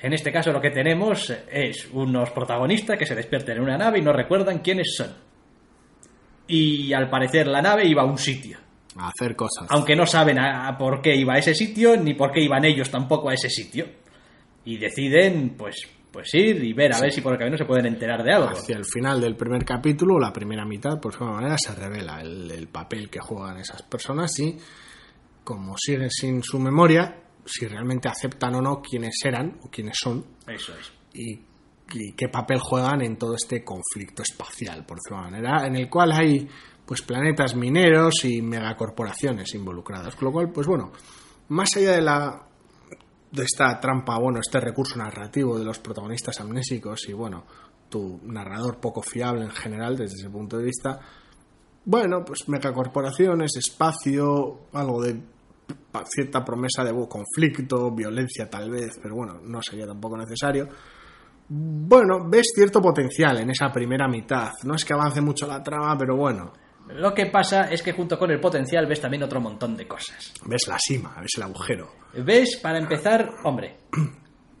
en este caso lo que tenemos es unos protagonistas que se despiertan en una nave y no recuerdan quiénes son. Y al parecer la nave iba a un sitio. A hacer cosas. Aunque no saben a, a por qué iba a ese sitio, ni por qué iban ellos tampoco a ese sitio. Y deciden, pues, pues ir y ver a ver si por el camino se pueden enterar de algo. Hacia el final del primer capítulo, la primera mitad, por alguna manera, se revela el, el papel que juegan esas personas y, como siguen sin su memoria, si realmente aceptan o no quiénes eran o quiénes son Eso es. y, y qué papel juegan en todo este conflicto espacial, por alguna manera, en el cual hay pues planetas mineros y megacorporaciones involucradas. Con lo cual, pues bueno, más allá de la de esta trampa, bueno, este recurso narrativo de los protagonistas amnésicos y bueno, tu narrador poco fiable en general desde ese punto de vista, bueno, pues megacorporaciones, espacio, algo de cierta promesa de conflicto, violencia tal vez, pero bueno, no sería tampoco necesario. Bueno, ves cierto potencial en esa primera mitad. No es que avance mucho la trama, pero bueno, Lo que pasa es que junto con el potencial ves también otro montón de cosas. ves la cima, ves el agujero. ¿Ves? Para empezar, hombre,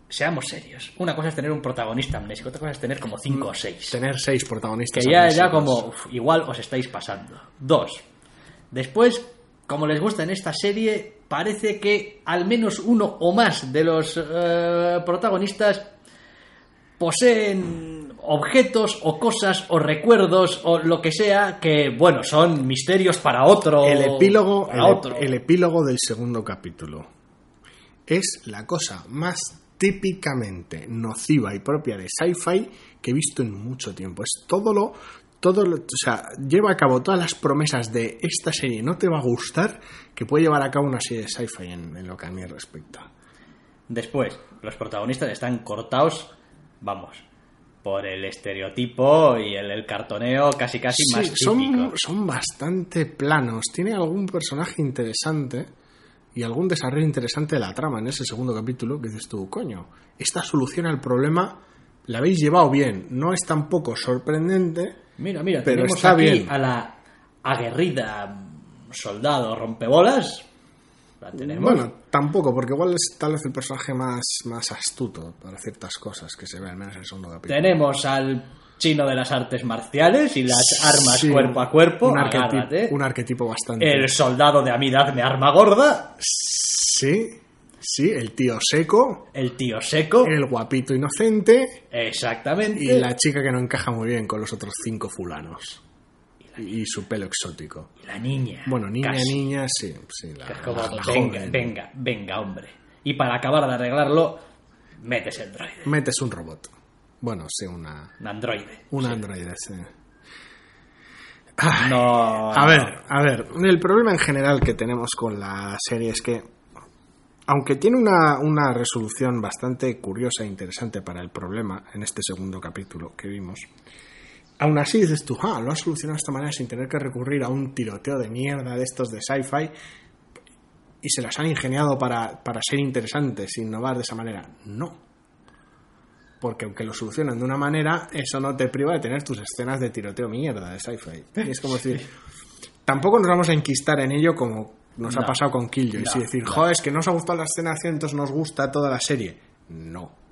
seamos serios. Una cosa es tener un protagonista amnésico, otra cosa es tener como cinco o seis. Tener seis Que protagonistas. ya, ya amnésicos. como, uf, igual os estáis pasando. Dos. Después, como les gusta en esta serie, parece que al menos uno o más de los eh, protagonistas poseen objetos o cosas o recuerdos o lo que sea que, bueno, son misterios para otro. el epílogo, para el, otro. el epílogo del segundo capítulo es la cosa más típicamente nociva y propia de sci-fi que he visto en mucho tiempo. Es todo lo, todo lo- o sea, lleva a cabo todas las promesas de esta serie no te va a gustar que puede llevar a cabo una serie de sci-fi en, en lo que a mí respecta. Después, los protagonistas están cortados, vamos, por el estereotipo y el, el cartoneo casi casi Sí, más típico. son, son bastante planos. Tiene algún personaje interesante y algún desarrollo interesante de la trama en ese segundo capítulo que dices tú, coño, esta solución al problema la habéis llevado bien. No es tampoco sorprendente. Mira, mira, Pero tenemos está aquí bien. a la aguerrida soldado rompebolas. La tenemos. Bueno, tampoco, porque igual es tal vez el personaje más, más astuto para ciertas cosas que se ve al menos en el segundo capítulo. tenemos al chino de las artes marciales y las armas Sí, cuerpo a cuerpo. Un, arquetipo, un arquetipo bastante. El soldado de Amidad me arma gorda. Sí, sí, el tío seco, El tío seco. el guapito inocente. Exactamente. Y la chica que no encaja muy bien con los otros cinco fulanos. Y, su pelo exótico. Y la niña. Bueno, niña, casi. niña, sí. sí la, Que es como, la- la venga, joven. venga, venga, hombre. Y para acabar de arreglarlo, metes el droide. Metes un robot. Bueno, sí, una, Un androide. un Sí. androide, sí. Ay, No. A ver, a ver. El problema en general que tenemos con la serie es que, aunque tiene una, una resolución bastante curiosa e interesante para el problema en este segundo capítulo que vimos, aún así dices tú, ah, lo has solucionado de esta manera sin tener que recurrir a un tiroteo de mierda de estos de sci-fi y se las han ingeniado para, para ser interesantes, innovar de esa manera. No. Porque aunque lo solucionan de una manera, eso no te priva de tener tus escenas de tiroteo mierda de sci-fi. Y es como decir, tampoco nos vamos a enquistar en ello como nos ha pasado con Killjoy. No, y decir, no. joder, es que no os ha gustado la escena de acción, entonces nos gusta toda la serie. No.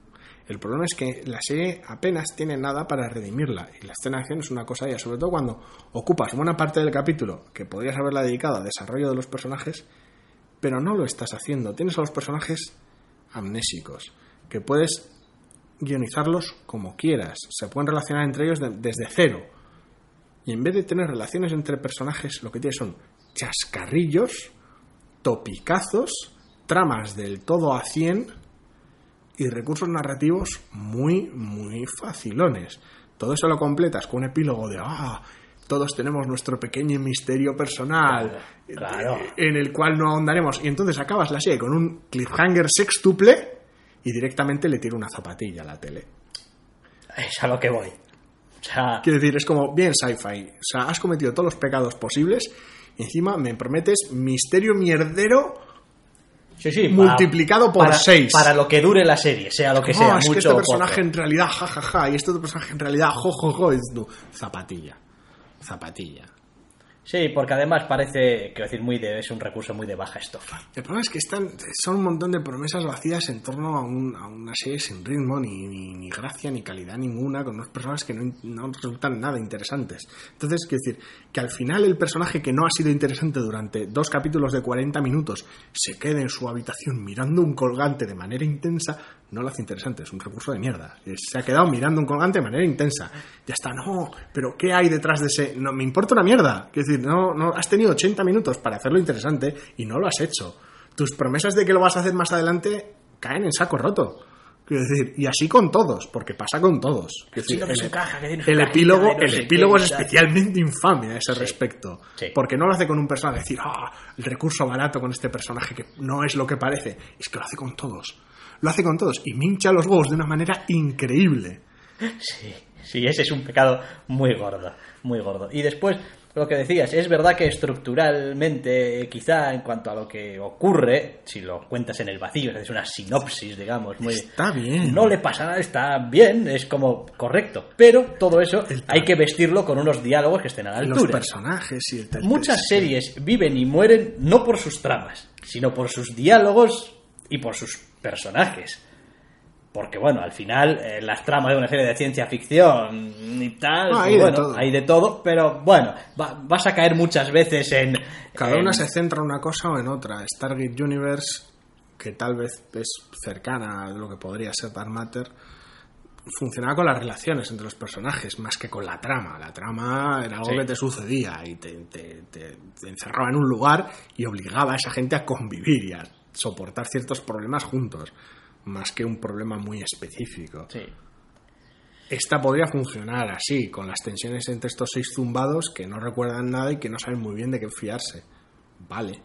El problema es que la serie apenas tiene nada para redimirla. Y la escena de acción es una cosa ya, sobre todo cuando ocupas buena parte del capítulo que podrías haberla dedicado a desarrollo de los personajes, pero no lo estás haciendo. Tienes a los personajes amnésicos, que puedes guionizarlos como quieras. Se pueden relacionar entre ellos de- desde cero. Y en vez de tener relaciones entre personajes, lo que tiene son chascarrillos, topicazos, tramas del todo a 100 y recursos narrativos muy, muy facilones. Todo eso lo completas con un epílogo de, ah, todos tenemos nuestro pequeño misterio personal, Claro, claro. en el cual no ahondaremos. Y entonces acabas la serie con un cliffhanger sextuple y directamente le tiro una zapatilla a la tele. Es a lo que voy. O sea, Quiero decir, es como bien sci-fi. O sea, has cometido todos los pecados posibles y encima me prometes misterio mierdero sí, sí, para- multiplicado por para- seis. Para lo que dure la serie, sea lo que No, sea, es mucho que este personaje poco. en realidad jajaja y este otro personaje en realidad jojojo. Y dices tú, zapatilla. Zapatilla. Sí, porque además parece, quiero decir, muy de, es un recurso muy de baja estofa. El problema es que están, son un montón de promesas vacías en torno a, un- a una serie sin ritmo, ni, ni, ni gracia, ni calidad ninguna, con unos personajes que no, no resultan nada interesantes. Entonces, quiero decir, que al final el personaje que no ha sido interesante durante dos capítulos de 40 minutos se quede en su habitación mirando un colgante de manera intensa, no lo hace interesante, es un recurso de mierda. Se ha quedado mirando un colgante de manera intensa. Ya está, no, pero ¿qué hay detrás de ese? No, me importa una mierda. Quiero decir, no, no, has tenido 80 minutos para hacerlo interesante y no lo has hecho. Tus promesas de que lo vas a hacer más adelante caen en saco roto. Quiero decir, y así con todos, porque pasa con todos. Decir, que el, caja, que epílogo, no el epílogo qué es especialmente infame a ese respecto. Sí. Porque no lo hace con un personaje, decir, ah, el recurso barato con este personaje que no es lo que parece. Es que lo hace con todos. Lo hace con todos y me hincha los huevos de una manera increíble. Sí, sí, ese es un pecado muy gordo, muy gordo. Y después, lo que decías, es verdad que estructuralmente, quizá en cuanto a lo que ocurre, si lo cuentas en el vacío, es una sinopsis, digamos, muy... Está bien. No le pasa nada, está bien, es como correcto. Pero todo eso hay que vestirlo con unos diálogos que estén a la Los personajes y el el- Muchas series viven y mueren no por sus tramas, sino por sus diálogos y por sus personajes. Porque bueno, al final eh, las tramas de una serie de ciencia ficción y tal, Ah, pues, hay de bueno, todo. hay de todo, pero bueno, va- vas a caer muchas veces en... Cada en- una se centra en una cosa o en otra. Stargate Universe, que tal vez es cercana a lo que podría ser Dark Matter, funcionaba con las relaciones entre los personajes más que con la trama. La trama era algo Sí. que te sucedía y te, te- te- te encerraba en un lugar y obligaba a esa gente a convivir y a soportar ciertos problemas juntos, más que un problema muy específico. Sí. Esta podría funcionar así, con las tensiones entre estos seis zumbados que no recuerdan nada y que no saben muy bien de qué fiarse. Vale.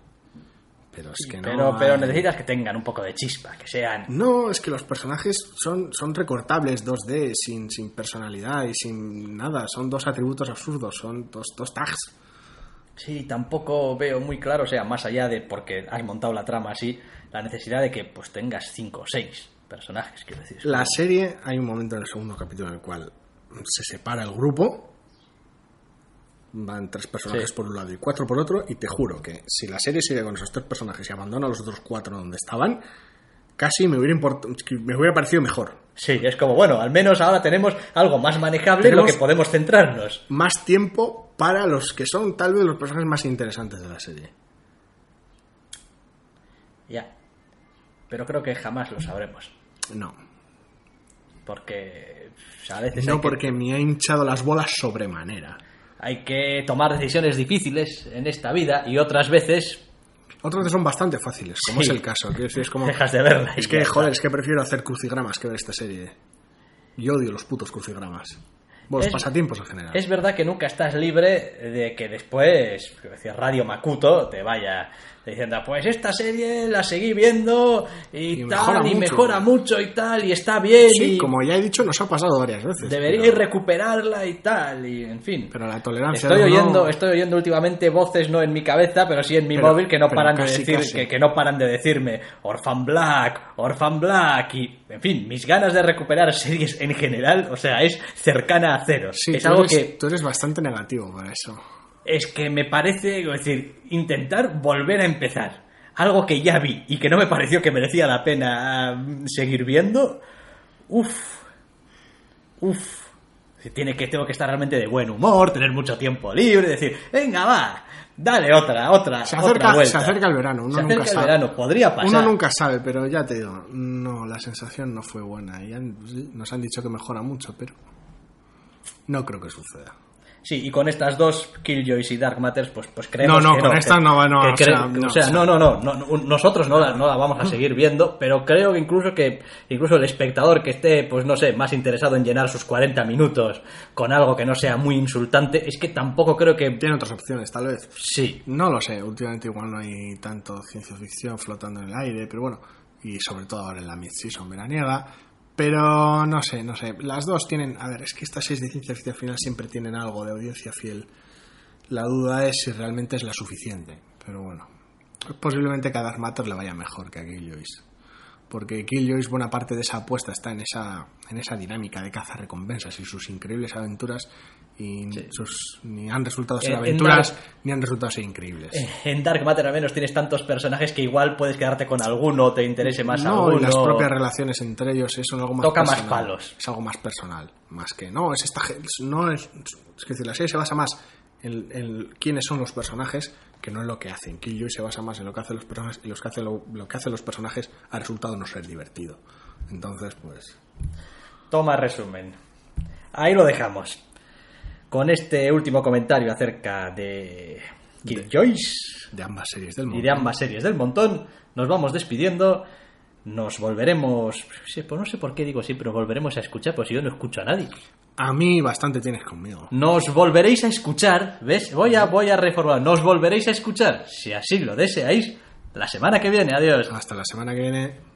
Pero es que no. Pero, pero hay- necesitas que tengan un poco de chispa, que sean... No, es que los personajes son, son recortables 2D, sin, sin personalidad y sin nada. Son dos atributos absurdos, son dos, dos tags. Sí, tampoco veo muy claro, o sea, más allá de porque has montado la trama así, la necesidad de que pues tengas cinco o seis personajes, quiero decir. La serie, hay un momento en el segundo capítulo en el cual se separa el grupo. Van tres personajes Sí. por un lado y cuatro por otro. Y te juro que si la serie sigue con esos tres personajes y abandona a los otros cuatro donde estaban, casi me hubiera, me hubiera parecido mejor. Sí, es como, bueno, al menos ahora tenemos algo más manejable en lo que podemos centrarnos. Más tiempo para los que son tal vez los personajes más interesantes de la serie. Ya. Pero creo que jamás lo sabremos. No. Porque o sea, a veces No que, porque me ha hinchado las bolas sobremanera. hay que tomar decisiones difíciles en esta vida y otras veces Otros que son bastante fáciles, como Sí. es el caso. Decir, es como... dejas de verla. Es que, joder, es que prefiero hacer crucigramas que ver esta serie. Y odio los putos crucigramas. Los Es- pasatiempos en general. Es verdad que nunca estás libre de que después, decía Radio Makuto, te vaya diciendo, pues esta serie la seguí viendo y, Y tal, mejora y mucho". mejora mucho y tal, y está bien, Sí, y como ya he dicho, nos ha pasado varias veces. deberíais pero, recuperarla y tal, y en fin. pero la tolerancia Estoy oyendo, estoy oyendo últimamente voces no en mi cabeza, pero sí en mi Pero- móvil que no paran casi, de decir. Que, que no paran de decirme Orphan Black, Orphan Black y en fin, mis ganas de recuperar series en general, o sea, es cercana a cero. Sí, es algo eres, que tú eres bastante negativo para eso. Es que me parece, es decir, intentar volver a empezar. Algo que ya vi y que no me pareció que merecía la pena mm, seguir viendo. Uf. Uf. Tiene que, tengo que estar realmente de buen humor, tener mucho tiempo libre, decir, venga, va, dale otra, otra, Se otra acerca, vuelta. se acerca el verano, uno Se nunca acerca el sabe. verano, podría pasar. Uno nunca sabe, pero ya te digo, no, la sensación no fue buena. Y han- nos han dicho que mejora mucho, pero no creo que suceda. Sí, y con estas dos, Killjoys y Dark Matters, pues, pues creemos No, no, que con que- estas no va- no, que o no, o sea, no, no, no, no, no, nosotros no la, no la vamos a seguir viendo, pero creo que incluso que incluso el espectador que esté, pues no sé, más interesado en llenar sus 40 minutos con algo que no sea muy insultante, es que tampoco creo que... Tiene otras opciones, tal vez. Sí, No lo sé, últimamente igual no hay tanto ciencia ficción flotando en el aire, pero bueno, y sobre todo ahora en la mid-season veraniega. Pero no sé, no sé. Las dos tienen. A ver, es que estas seis de ciencia final siempre tienen algo de audiencia fiel. La duda es si realmente es la suficiente. Pero bueno, posiblemente que a Dark Matter le vaya mejor que a Killjoys. Porque Killjoys, buena parte de esa apuesta está en esa, en esa dinámica de caza recompensas y sus increíbles aventuras. Y sus, ni han resultado ser En- en aventuras Dark- ni han resultado ser increíbles. en Dark Matter al menos tienes tantos personajes que igual puedes quedarte con alguno, te interese más no, alguno. las propias relaciones entre ellos es algo más Toca más personal. palos. Es algo más personal, más que no, es esta no es, es decir, la serie se basa más en, en quiénes son los personajes que no en lo que hacen. Killjoy se basa más en lo que hacen los personajes y los que hacen lo, lo que hacen los personajes ha resultado no ser divertido. Entonces, pues Toma resumen. Ahí lo dejamos. Con este último comentario acerca de Killjoys de ambas series del y mundo. de ambas series del montón, nos vamos despidiendo. Nos volveremos. pues no sé por qué digo siempre, nos volveremos a escuchar, pues yo no escucho a nadie. A mí bastante tienes conmigo. Nos volveréis a escuchar, ¿ves? Voy a, voy a reformular. Nos volveréis a escuchar, si así lo deseáis, la semana que viene. Adiós. Hasta la semana que viene.